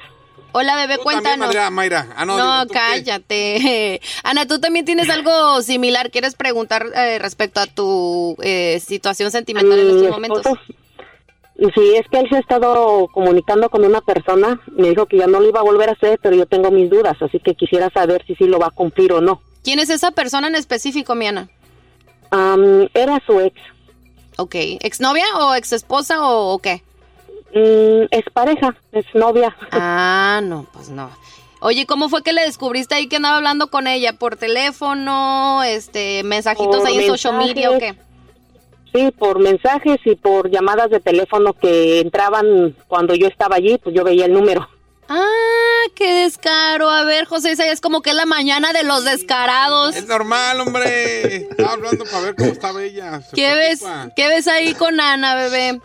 Hola, bebé,
Tú también,
cuéntanos.
Madre Mayra. Ah, no,
no,
digo, ¿tú qué?
cállate. Ana, tú también tienes algo similar. ¿Quieres preguntar eh, respecto a tu eh, situación sentimental en estos momentos?
si es que él se ha estado comunicando con una persona, me dijo que ya no lo iba a volver a hacer, pero yo tengo mis dudas, así que quisiera saber si sí lo va a cumplir o no.
¿Quién es esa persona en específico, Miana?
Am, era su ex.
Ok, ¿exnovia o exesposa o, o qué?
Mm, es pareja, es novia.
Ah, no, pues no. Oye, ¿cómo fue que le descubriste ahí que andaba hablando con ella? ¿Por teléfono? Este, mensajitos
Por
ahí en social media o qué?
Sí, por mensajes y por llamadas de teléfono que entraban cuando yo estaba allí, pues yo veía el número.
Ah, qué descaro. A ver, José Isaías, como que es la mañana de los descarados.
Es normal, hombre. Estaba hablando para ver cómo estaba ella.
¿Qué ves? ¿Qué ves ahí con Ana, bebé?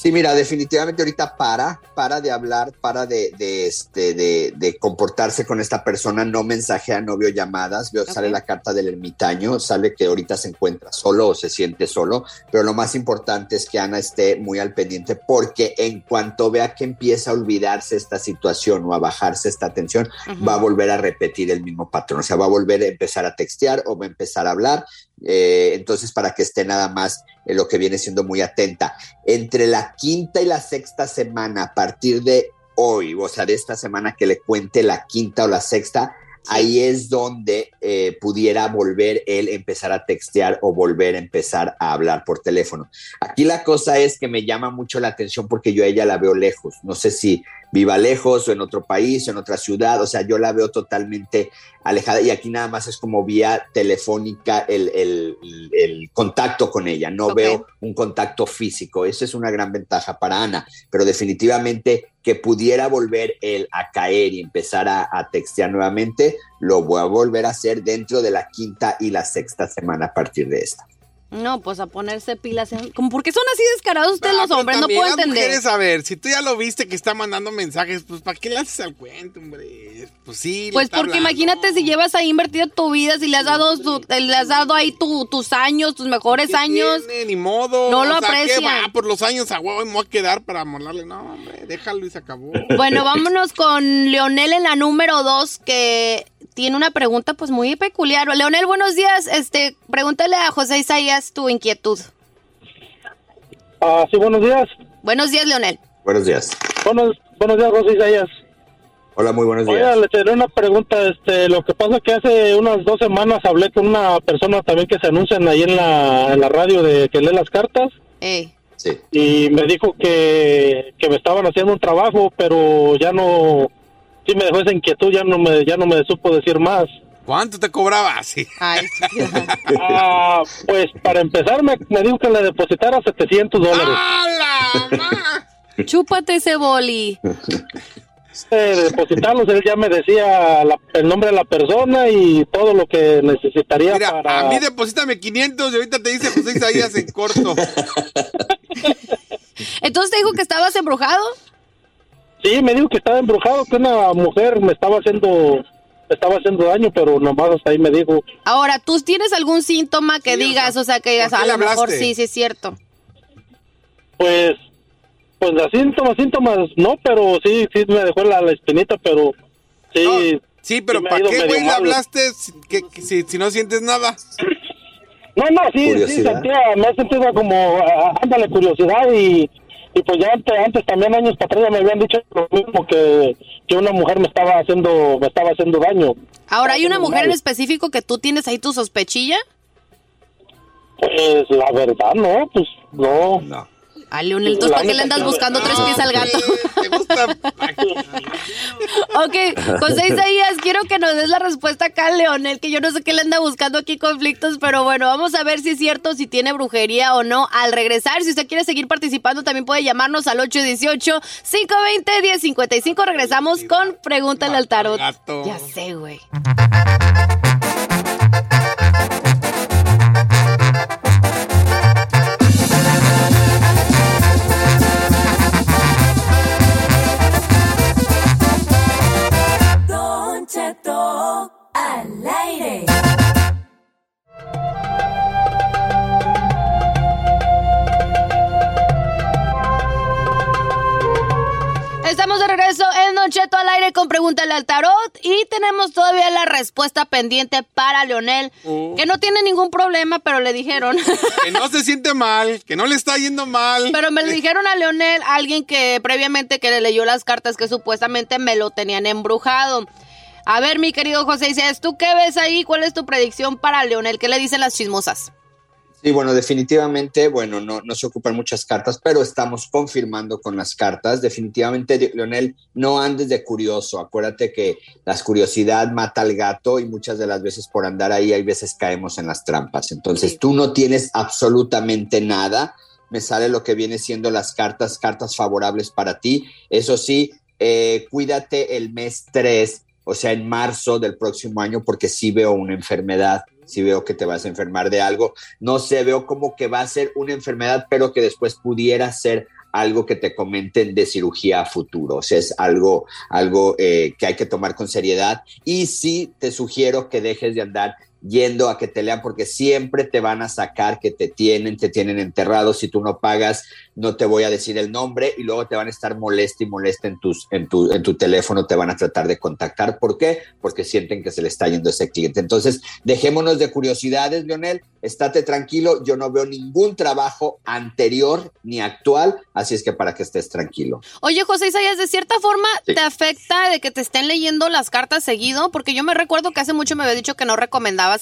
Sí, mira, definitivamente ahorita para, para de hablar, para de, de, este, de, de comportarse con esta persona, no mensajea, no veo llamadas, veo, sale la carta del ermitaño, sale que ahorita se encuentra solo o se siente solo, pero lo más importante es que Ana esté muy al pendiente porque en cuanto vea que empieza a olvidarse esta situación o a bajarse esta tensión, va a volver a repetir el mismo patrón, o sea, va a volver a empezar a textear o va a empezar a hablar, eh, entonces para que esté nada más en lo que viene siendo muy atenta. Entre la quinta y la sexta semana, a partir de hoy, o sea, de esta semana que le cuente la quinta o la sexta, ahí es donde eh, pudiera volver él empezar a textear o volver a empezar a hablar por teléfono. Aquí la cosa es que me llama mucho la atención porque yo a ella la veo lejos. No sé si viva lejos o en otro país o en otra ciudad. O sea, yo la veo totalmente alejada y aquí nada más es como vía telefónica el, el- contacto con ella. No veo un contacto físico. Esa es una gran ventaja para Ana, pero definitivamente que pudiera volver él a caer y empezar a, a textear nuevamente, lo voy a volver a hacer dentro de la quinta y la sexta semana a partir de esta.
No, pues a ponerse pilas. en- ¿Cómo, ¿Por qué son así descarados ustedes los
pero
hombres? No puedo entender.
mujeres, a ver, si tú ya lo viste que está mandando mensajes, pues ¿para qué le haces al cuento, hombre? Pues sí.
Pues porque
hablando.
imagínate si llevas ahí invertido tu vida, si le has dado, su- le has dado ahí tu- tus años, tus mejores años.
Tiene, ni modo.
No lo
o sea, ¿qué va? Por los años a huevo me voy a quedar para molarle. No, hombre, déjalo y se acabó.
Bueno, vámonos con Leonel en la número dos, que tiene una pregunta pues muy peculiar. Leonel, buenos días. Este, pregúntale a José Isaías tu inquietud.
Ah, sí, buenos días.
Buenos días, Leonel.
Buenos días.
Buenos, buenos días, José Isaías.
Hola, muy buenos
Oiga,
días.
le tenía una pregunta. Este, lo que pasa es que hace unas dos semanas hablé con una persona también que se anuncian ahí en la, en la radio de que lee las cartas.
Ey.
Sí.
Y me dijo que, que me estaban haciendo un trabajo, pero ya no, sí me dejó esa inquietud, ya no me, ya no me supo decir más.
¿Cuánto te cobraba? Sí.
Ah, pues para empezar me, me dijo que le depositara 700 dólares.
Chúpate ese boli.
de depositarlos, él ya me decía la- el nombre de la persona y todo lo que necesitaría
Mira,
para...
a mí deposítame 500 y ahorita te dice José Isaías en corto.
Entonces te dijo que estabas embrujado.
Sí, me dijo que estaba embrujado, que una mujer me estaba haciendo me estaba haciendo daño, pero nomás hasta ahí me dijo.
Ahora, ¿tú tienes algún síntoma que digas, o sea, que digas,
¿por qué
a lo mejor sí, sí es cierto?
Pues, pues las síntomas, síntomas, no, pero sí, sí me dejó la, la espinita, pero sí.
Sí, pero ¿para qué, güey, le hablaste si, que- que si, si no sientes nada?
No, no, sí, sí, sentía, me sentido como, ah, ándale, curiosidad y, y pues ya antes, antes también años para atrás ya me habían dicho lo mismo que, que una mujer me estaba haciendo, me estaba haciendo daño.
Ahora, ¿hay una mujer en específico que tú tienes ahí tu sospechilla?
Pues la verdad, no, pues no.
No.
A Leonel, entonces, ¿para qué le andas buscando tres pies al gato? ok, José Isaías, quiero que nos des la respuesta acá, Leonel, que yo no sé qué le anda buscando aquí conflictos, pero bueno, vamos a ver si es cierto, si tiene brujería o no. Al regresar, si usted quiere seguir participando, también puede llamarnos al 818-520-1055. Regresamos con Pregúntale al Tarot. Ya sé, güey. Estamos de regreso en Don Cheto al aire con Pregúntale al Tarot Y tenemos todavía la respuesta pendiente para Leonel,
Oh.
que no tiene ningún problema, pero le dijeron.
Que no se siente mal, que no le está yendo mal.
Pero me le dijeron a Leonel, alguien que previamente que le leyó las cartas que supuestamente me lo tenían embrujado. A ver, mi querido José, dices, ¿tú qué ves ahí? ¿Cuál es tu predicción para Leonel? ¿Qué le dicen las chismosas?
Sí, bueno, definitivamente, bueno, no, no se ocupan muchas cartas, pero estamos confirmando con las cartas. Definitivamente, Leonel, no andes de curioso. Acuérdate que la curiosidad mata al gato y muchas de las veces por andar ahí, hay veces caemos en las trampas. Entonces, tú no tienes absolutamente nada. Me sale lo que viene siendo las cartas, cartas favorables para ti. Eso sí, eh, cuídate el mes 3, o sea, en marzo del próximo año, porque sí veo una enfermedad si veo que te vas a enfermar de algo. No sé, veo como que va a ser una enfermedad, pero que después pudiera ser algo que te comenten de cirugía a futuro. O sea, es algo, algo eh, que hay que tomar con seriedad. Y sí te sugiero que dejes de andar yendo a que te lean porque siempre te van a sacar que te tienen, te tienen enterrado. Si tú no pagas, no te voy a decir el nombre y luego te van a estar molesta y molesta en, tus, en, tu, en tu teléfono, te van a tratar de contactar. ¿Por qué? Porque sienten que se le está yendo ese cliente. Entonces, dejémonos de curiosidades, Leonel, estate tranquilo, yo no veo ningún trabajo anterior ni actual, así es que para que estés tranquilo.
Oye, José Isaías, de cierta forma
Sí.
te afecta de que te estén leyendo las cartas seguido, porque yo me recuerdo que hace mucho me había dicho que no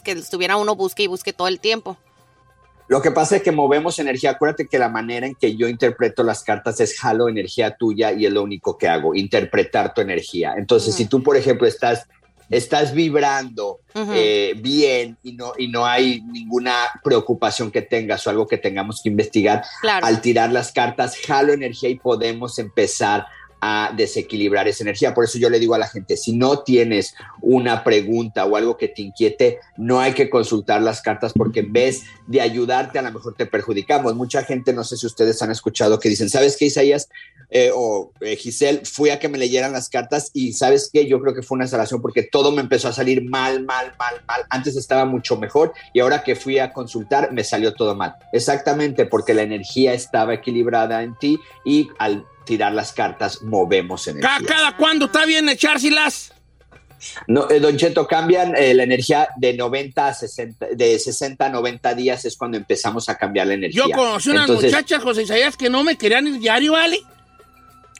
que estuviera uno busque y busque todo el tiempo.
Lo que pasa es que movemos energía. Acuérdate que la manera en que yo interpreto las cartas es jalo energía tuya y es lo único que hago, interpretar tu energía. Entonces,
Ujú.
si tú, por ejemplo, estás, estás vibrando
Ujú.
eh, bien y no, y no hay ninguna preocupación que tengas o algo que tengamos que investigar,
Claro.
al tirar las cartas, jalo energía y podemos empezar desequilibrar esa energía. Por eso yo le digo a la gente, si no tienes una pregunta o algo que te inquiete, no hay que consultar las cartas porque en vez de ayudarte, a lo mejor te perjudicamos. Mucha gente, no sé si ustedes han escuchado que dicen, ¿sabes qué, Isaías? Eh, o eh, Giselle, fui a que me leyeran las cartas y ¿sabes qué? Yo creo que fue una instalación porque todo me empezó a salir mal, mal, mal, mal. Antes estaba mucho mejor y ahora que fui a consultar me salió todo mal. Exactamente, porque la energía estaba equilibrada en ti y al tirar las cartas movemos energía.
¿Cada, cada cuándo está bien echárselas?
No, eh, Don Cheto, cambian eh, la energía de 90 a 60, de 60 a 90 días es cuando empezamos a cambiar la energía.
Yo conocí unas
Entonces,
muchachas, José Isaías, que no me querían ir diario, ¿vale?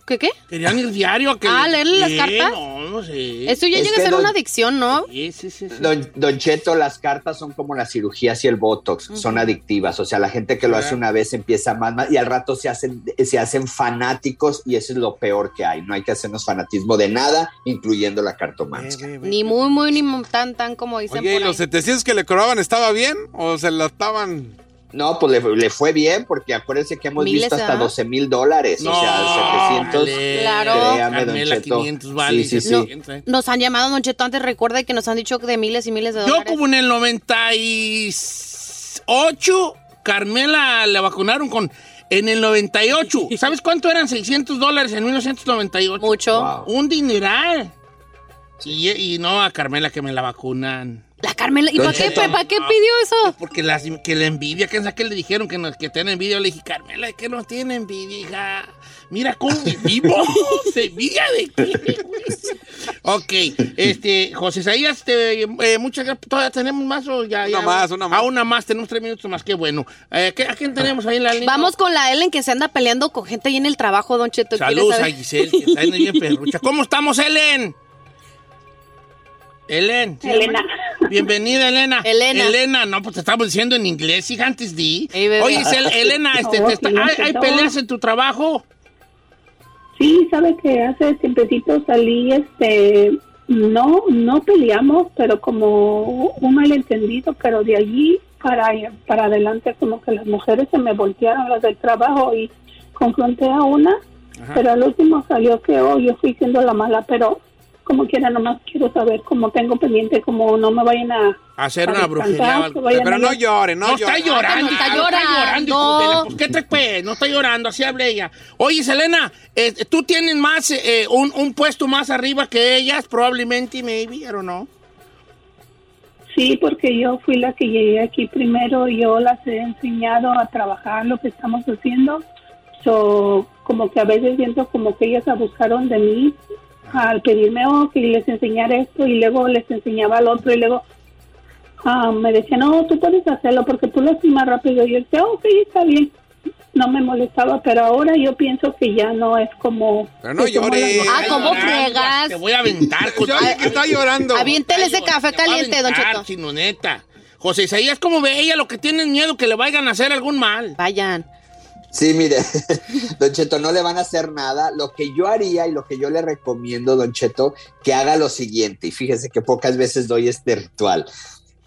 ¿Qué qué?
Querían ir diario a que...
Ah, ¿leerle las cartas?
No, no sé.
Eso ya
Es
llega a ser una adicción, ¿no?
Sí, sí, sí. sí.
Don, don Cheto, las cartas son como las cirugías y el Botox, son adictivas. O sea, la gente que lo hace una vez empieza más, más y al rato se hacen, se hacen fanáticos y eso es lo peor que hay. No hay que hacernos fanatismo de nada, incluyendo la cartomancia.
Ni muy, muy, ni tan, tan como dicen
Oye, ¿y
por ahí.
los 700 que le cobraban estaba bien o se la estaban...?
No, pues le, le fue bien porque acuérdense que hemos
Miles,
visto hasta
¿ah?
12 mil dólares.
No,
o sea, 700.
dale.
Claro.
Créame, don
Carmela,
Cheto.
500 vale.
Sí, sí, sí.
700.
Nos han llamado, Don Cheto, antes recuerda que nos han dicho de miles y miles de
Yo
dólares.
como en el 98, Carmela la vacunaron con... En el 98, ¿sabes cuánto eran 600 dólares en 1998?
Mucho.
Wow.
Un dineral. Y, y no a Carmela que me la vacunan.
La Carmela, ¿y para qué, para qué pidió eso?
Porque las, que la envidia, que que le dijeron que, nos, que tiene envidia. Le dije, Carmela, que no tiene envidia, hija. Mira cómo vivimos. ¿Envidia de qué? Ok, este, José Isaías, te, eh, muchas gracias. ¿Todavía tenemos más o ya?
Una
ya?
más, una más.
Ah, una más, tenemos tres minutos más, qué bueno. Eh, ¿qué- ¿A quién tenemos ahí en la línea?
Vamos con la Ellen que se anda peleando con gente ahí en el trabajo, Don Cheto. ¿Quiere
Saludos a? Giselle, que está ahí bien perrucha. ¿Cómo estamos, Ellen? Ellen. ¿sí,
Elena.
Bienvenida, Elena.
Elena.
Elena, no, pues te estamos diciendo en inglés, hija, antes di.
Ey, bebé.
Oye, Elena, este,
No,
te está- ¿hay, hay peleas en tu trabajo?
Sí, sabe que hace tiempecito salí, este, no, no peleamos, pero como un malentendido, pero de allí para, para adelante como que las mujeres se me voltearon las del trabajo y confronté a una, pero al último salió que oh, yo fui siendo la mala, pero como quiera nomás quiero saber, como tengo pendiente, como no me vayan a...
Hacer
a
una brujería
Pero no llore, no,
No, está
llore.
llorando,
no está llorando.
hijo de la- Pues, ¿qué te pues? No está llorando, así habla ella. Oye, Selena, eh, tú tienes más, eh, un, un puesto más arriba que ellas, probablemente, maybe, o no.
Sí, porque yo fui la que llegué aquí primero, yo las he enseñado a trabajar lo que estamos haciendo. So, como que a veces siento como que ellas abusaron de mí al pedirme oh, que les enseñara esto y luego les enseñaba al otro y luego ah, me decía, no, tú puedes hacerlo porque tú lo haces más rápido. Y yo decía, ok, está bien. No me molestaba, pero ahora yo pienso que ya no es como...
Pero no llores.
Ah, ¿cómo fregas?
Te voy a aventar.
Yo oye que está llorando.
Aviéntele ese café caliente, don Cheto.
chino, neta. José Isaías, ¿cómo ve ella lo que tienen miedo que le vayan a hacer algún mal?
Vayan.
Sí, mire, Don Cheto, no le van a hacer nada. Lo que yo haría y lo que yo le recomiendo, Don Cheto, que haga lo siguiente, y fíjese que pocas veces doy este ritual.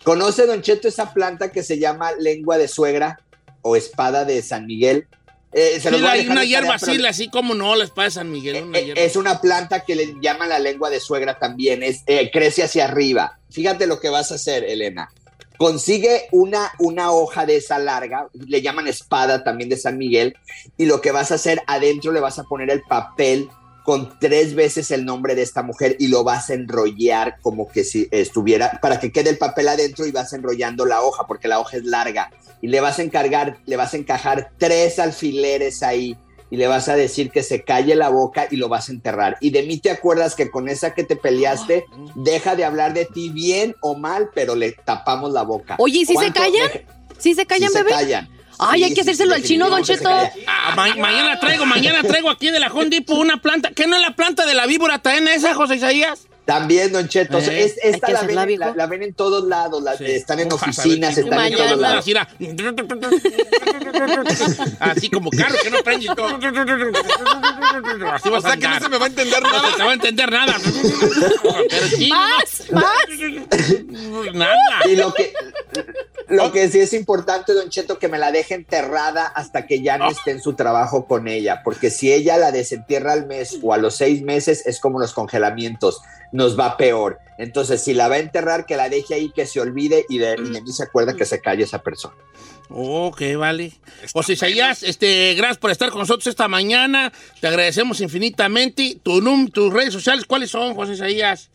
¿Conoce, Don Cheto, esa planta que se llama lengua de suegra o espada de San Miguel? Eh, se
Sí, hay una
de
hierba
pero-
así, así como no, les pasa a San Miguel. Una
eh, es una planta que le llaman la lengua de suegra también, es, eh, crece hacia arriba. Fíjate lo que vas a hacer, Elena. Consigue una, una hoja de esa larga, le llaman espada también de San Miguel, y lo que vas a hacer, adentro le vas a poner el papel con tres veces el nombre de esta mujer y lo vas a enrollar como que si estuviera, para que quede el papel adentro y vas enrollando la hoja, porque la hoja es larga. Y le vas a encargar, le vas a encajar tres alfileres ahí y le vas a decir que se calle la boca y lo vas a enterrar. Y de mí te acuerdas que con esa que te peleaste, deja de hablar de ti bien o mal, pero le tapamos la boca.
Oye, ¿y si se callan? ¿Sí se callan,
sí se
bebé?
callan.
Ay,
Sí,
hay que
sí,
hacérselo al chino, don Cheto.
se.
Ah, ma- mañana traigo, mañana traigo aquí de la Home Depot una planta. ¿Qué no es la planta de la víbora? ¿También esa, José Isaías?
También, Don Cheto. o sea,
Eh,
es- esta la ven, la, ven en todos lados, la- están en
a
oficinas, están en todos lados.
Así, como carro que no prende. y todo. Así
O
vas a
sea que no se me va a entender
No
nada.
se te va a entender nada. Pero sí,
¡Más! ¡Más!
no, nada.
Y lo que, lo que sí es importante, Don Cheto, que me la deje enterrada hasta que ya no esté en su trabajo con ella, porque si ella la desentierra al mes o a los seis meses, es como los congelamientos, nos va peor. Entonces, si la va a enterrar, que la deje ahí, que se olvide y de, y de mí se acuerda que se calle esa persona.
Ok, vale. José Isaías, este, gracias por estar con nosotros esta mañana. Te agradecemos infinitamente. Tu num- tus redes sociales, ¿cuáles son, José Isaías?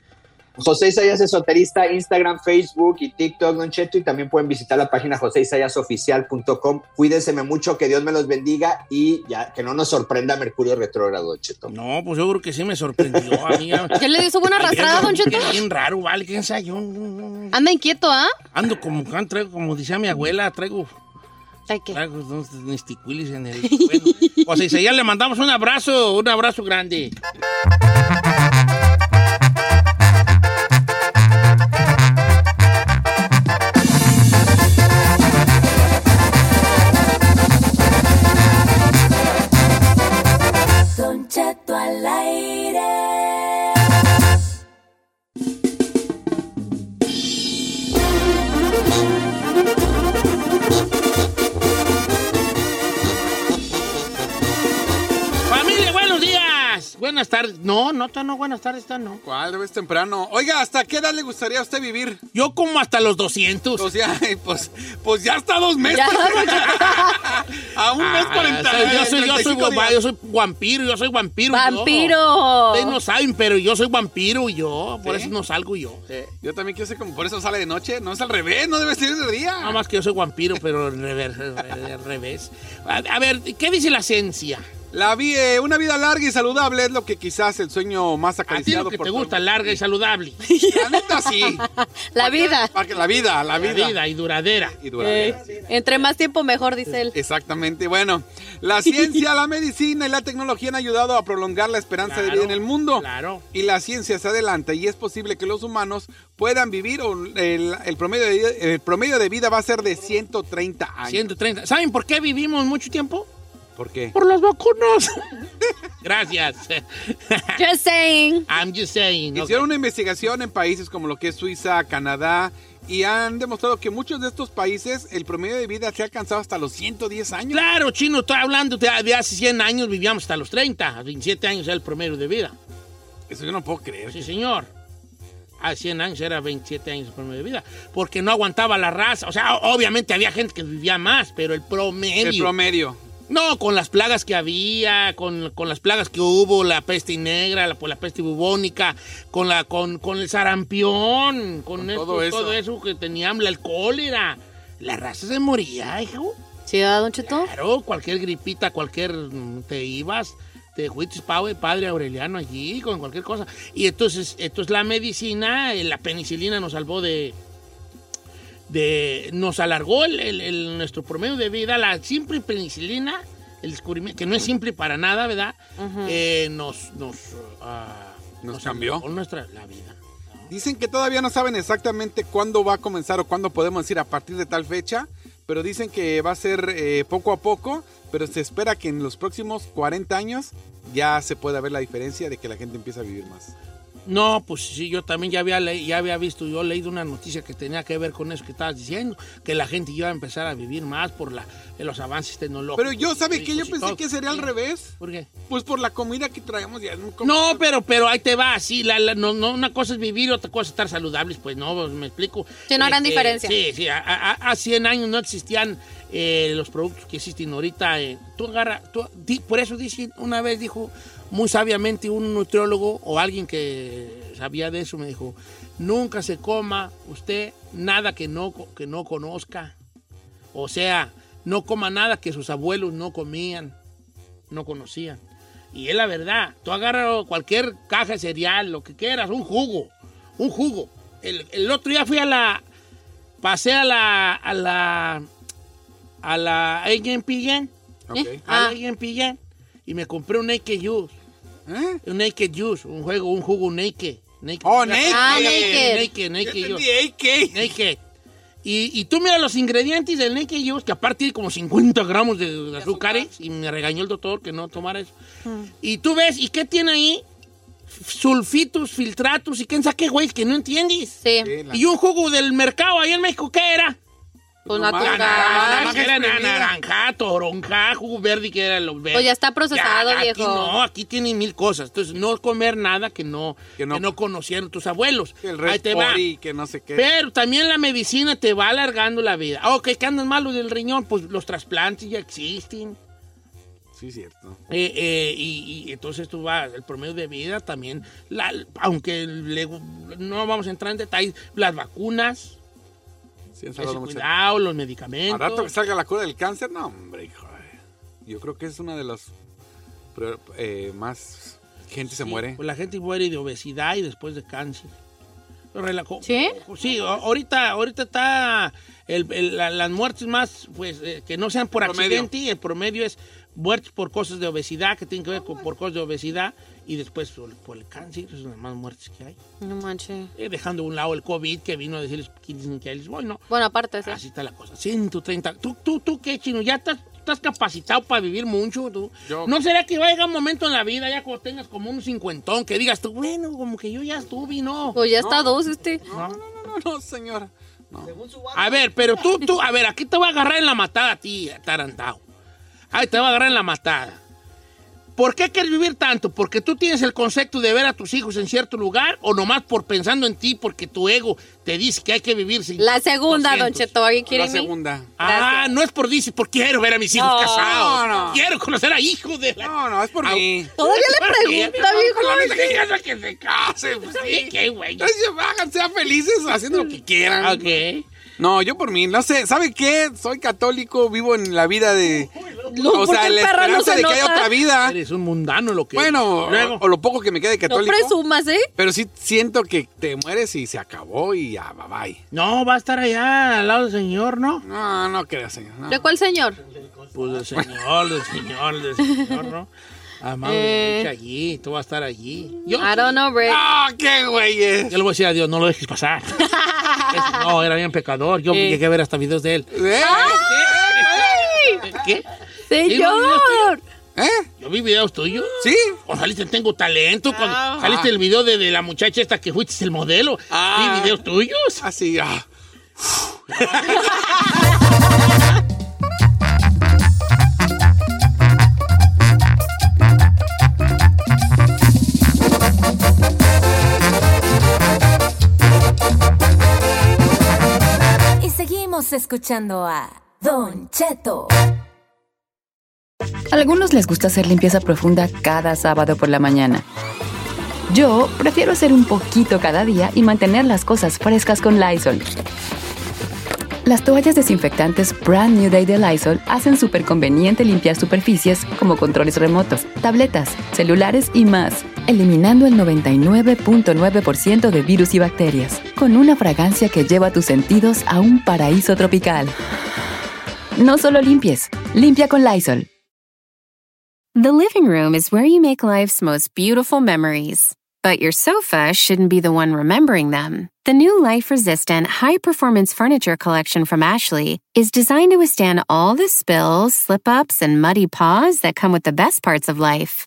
José Isaías Esoterista, Instagram, Facebook y TikTok, Don Cheto, y también pueden visitar la página joseisayasoficial.com. Cuídense mucho, que Dios me los bendiga y ya que no nos sorprenda Mercurio retrógrado, Don Cheto.
No, pues yo creo que sí me sorprendió, amiga.
¿Ya le dio buena arrastrada, don Cheto?
Bien, bien raro, vale, quién sabe, yo
Anda inquieto, ¿ah?
ando como, traigo, como decía mi abuela, traigo,
Ay, ¿qué?
traigo unos nesticuilis en el... Bueno, José Isaías, le mandamos un abrazo, un abrazo grande.
Al aire.
Buenas tardes. No, no, no, buenas tardes, está no.
¿Cuál? Debe ser temprano. Oiga, ¿hasta qué edad le gustaría a usted vivir?
Yo como hasta los 200.
O sea, ay, pues, pues ya está dos meses.
Ya, don
a un mes
Ah,
cuarenta.
yo, soy, yo, soy,
35
gua-
días.
yo soy vampiro, yo soy vampiro. yo.
¡Vampiro!
Ustedes no saben, pero yo soy vampiro y yo, por eso no salgo yo.
Yo también quiero ser como por eso sale de noche. No es al revés, no debe ser de día.
Nada más que yo soy vampiro, pero al revés. al revés. A, a ver, ¿qué dice la ciencia?
La vi- eh, una vida larga y saludable es lo que quizás el sueño más
A ti
acariciado
lo que
por
te gusta, larga y saludable.
La neta sí.
La vida.
Para que- La vida, la vida.
La vida y duradera.
Y duradera.
Eh, entre más tiempo mejor, dice él.
Exactamente. Bueno, la ciencia, la medicina y la tecnología han ayudado a prolongar la esperanza de vida en el mundo.
Claro.
Y la ciencia se adelanta y es posible que los humanos puedan vivir o el, el promedio de, el promedio de vida va a ser de 130 años.
130. ¿Saben por qué vivimos mucho tiempo?
¿Por qué?
Por las vacunas. Gracias.
Just saying.
I'm just saying.
Hicieron una investigación en países como lo que es Suiza, Canadá, y han demostrado que muchos de estos países el promedio de vida se ha alcanzado hasta los 110 años.
Claro, chino, estoy hablando de, de hace 100 años vivíamos hasta los 30. 27 años era el promedio de vida.
Eso yo no puedo creer.
Sí, señor. Hace 100 años era 27 años el promedio de vida. Porque no aguantaba la raza. O sea, obviamente había gente que vivía más, pero el promedio.
El promedio.
No, con las plagas que había, con, con las plagas que hubo, la peste negra, la, la peste bubónica, con, la, con, con el sarampión, con,
Con
esto-
todo eso.
todo eso que teníamos, el cólera. La raza se moría, hijo.
¿Sí, don Cheto?
Claro, cualquier gripita, cualquier mm, te ibas. te fuiste pa- padre Aureliano allí con cualquier cosa. Y entonces, entonces la medicina, eh, la penicilina nos salvó de, de nos alargó el, el- el- nuestro promedio de vida. La simple penicilina, el descubrimiento, que no es simple para nada, ¿verdad? Eh, nos, nos, ah,
Nos cambió.
nuestra la vida.
Dicen que todavía no saben exactamente cuándo va a comenzar o cuándo podemos decir a partir de tal fecha, pero dicen que va a ser eh, poco a poco, pero se espera que en los próximos 40 años ya se pueda ver la diferencia de que la gente empieza a vivir más.
No, pues sí, yo también ya había, le- ya había visto, yo he leído una noticia que tenía que ver con eso que estabas diciendo, que la gente iba a empezar a vivir más por la, los avances tecnológicos.
Pero yo, ¿sabe qué? Yo pensé
todo.
que sería al revés.
¿Por qué?
Pues por la comida que traemos ya.
No, pero, pero ahí te va, sí, la, la- no, no, una cosa es vivir, otra cosa es estar saludables, pues no, pues, me explico.
Sí, no gran
Este,
diferencia.
Sí, sí, a, a- a- a 100 años no existían eh, los productos que existen ahorita. eh. Tú agarra, tú- di- por eso dice, una vez dijo muy sabiamente un nutriólogo o alguien que sabía de eso, me dijo, nunca se coma usted nada que no, que no conozca. O sea, no coma nada que sus abuelos no comían, no conocían. Y es la verdad. Tú agarras cualquier caja de cereal, lo que quieras, un jugo, un jugo. El, el otro día fui a la, pasé a la, a la, a la AMPN,
Ok.
a la AMPN, y me compré un Naked Juice. Un Naked Juice, un juego, un jugo Naked. naked.
Oh, naked.
Ah, naked.
Naked, naked Juice. Naked. Y, y tú mira los ingredientes del Naked Juice, que aparte tiene como 50 gramos de, de azúcares, y me regañó el doctor que no tomara eso. Y tú ves, ¿y qué tiene ahí? Sulfitos, filtratos y quién sabe qué, güey, que no entiendes.
Sí.
Y un jugo del mercado ahí en México, ¿qué era?
Pues natural.
Naranja
era toronja, jugo verde que era lo verde.
Pues ya está procesado,
Ya,
viejo.
Aquí no, aquí tienen mil cosas. Entonces, no comer nada que no,
Que
que
no-
no, conocieron tus abuelos.
El
Ahí te va.
Que no sé qué.
Pero también la medicina te va alargando la vida. Ah, Ok, que andan malos del riñón, pues los trasplantes ya existen.
Sí, cierto.
Eh, eh, y, y entonces tú vas, el promedio de vida también, la- aunque le- no vamos a entrar en detalles, las vacunas,
Sí, han salvado mucho.
cuidado, los
Al
medicamentos.
rato que salga la cura del cáncer, no, hombre, hijo. Yo creo que es una de las eh, más gente se
Sí,
muere.
Pues la gente muere de obesidad y después de cáncer.
¿Sí?
Sí, ahorita, ahorita está el- el- la- las muertes más, pues, eh, que no sean por
Promedio.
accidente, y el promedio es muertes por cosas de obesidad, que tienen que ver con, por cosas de obesidad, y después por, por el cáncer, esas son las más muertes que hay.
No manches.
Eh, dejando a un lado el COVID, que vino a decirles que que les bueno,
Bueno, aparte, sí.
así está la cosa. 130. ¿Tú, tú, tú qué, chino? ¿Ya estás, estás capacitado para vivir mucho? ¿Tú?
Yo-
¿No será que va a llegar un momento en la vida, ya cuando tengas como un cincuentón, que digas tú, bueno, como que yo ya estuve, ¿no?
Pues ya está dos, este.
No, no, no, no, señora. No.
A ver, pero tú, tú, a ver, aquí te voy a agarrar en la matada a ti, atarantado. Ahí te voy a agarrar en la matada. ¿Por qué quieres vivir tanto? ¿Porque tú tienes el concepto de ver a tus hijos en cierto lugar o nomás por pensando en ti porque tu ego te dice que hay que vivir sin
La segunda,
200?
Don Cheto. ¿Alguien
La
quiere mí?
segunda.
Ah,
Gracias.
no es por dice, porque quiero ver a mis hijos
No,
casados.
no.
Quiero conocer a hijos de la...
No, no, es por
Ah,
mí.
Todavía le pregunta, viejo.
La neta, que se case, pues sí.
¿Qué, güey?
Entonces, hagan, sean felices haciendo lo que quieran.
Ok.
No, yo por mí, no sé, ¿sabe qué? Soy católico, vivo en la vida de... o
¿por
sea,
qué
la
el perra no
esperanza
se
de que haya otra vida.
Eres un mundano lo que...
Bueno,
Luego.
o lo poco que me quede de
No
católico.
presumas, ¿eh?
pero sí siento que te mueres y se acabó y ya, bye bye.
No, va a estar allá al lado del Señor, ¿no?
No, no creo, señor. no.
¿De cuál señor?
Pues del Señor, del Señor, del Señor, ¿no? Amado,
Eh.
allí, tú vas a estar allí. Yo,
I don't know, Rick.
¡Ah, qué güey es!
yo le voy a decir a Dios, no lo dejes pasar. Es- no, era bien pecador. Yo
Eh.
llegué a ver hasta videos de él.
¿Eh?
¿Qué?
¡Señor!
¿Eh?
Yo vi videos tuyos.
¿Sí?
Cuando saliste en Tengo Talento, cuando
Ah.
saliste el video de, de la muchacha esta que fuiste el modelo.
Ah.
Vi videos tuyos.
Así, ah.
escuchando a Don Cheto.
A algunos les gusta hacer limpieza profunda cada sábado por la mañana. Yo prefiero hacer un poquito cada día y mantener las cosas frescas con Lysol. Las toallas desinfectantes Brand New Day de Lysol hacen súper conveniente limpiar superficies como controles remotos, tabletas, celulares y más, eliminando el 99.9% de virus y bacterias, con una fragancia que lleva tus sentidos a un paraíso tropical. No solo limpies, limpia con Lysol.
The living room is where you make life's most beautiful memories. But your sofa shouldn't be the one remembering them. The new life resistant, high performance furniture collection from Ashley is designed to withstand all the spills, slip ups, and muddy paws that come with the best parts of life.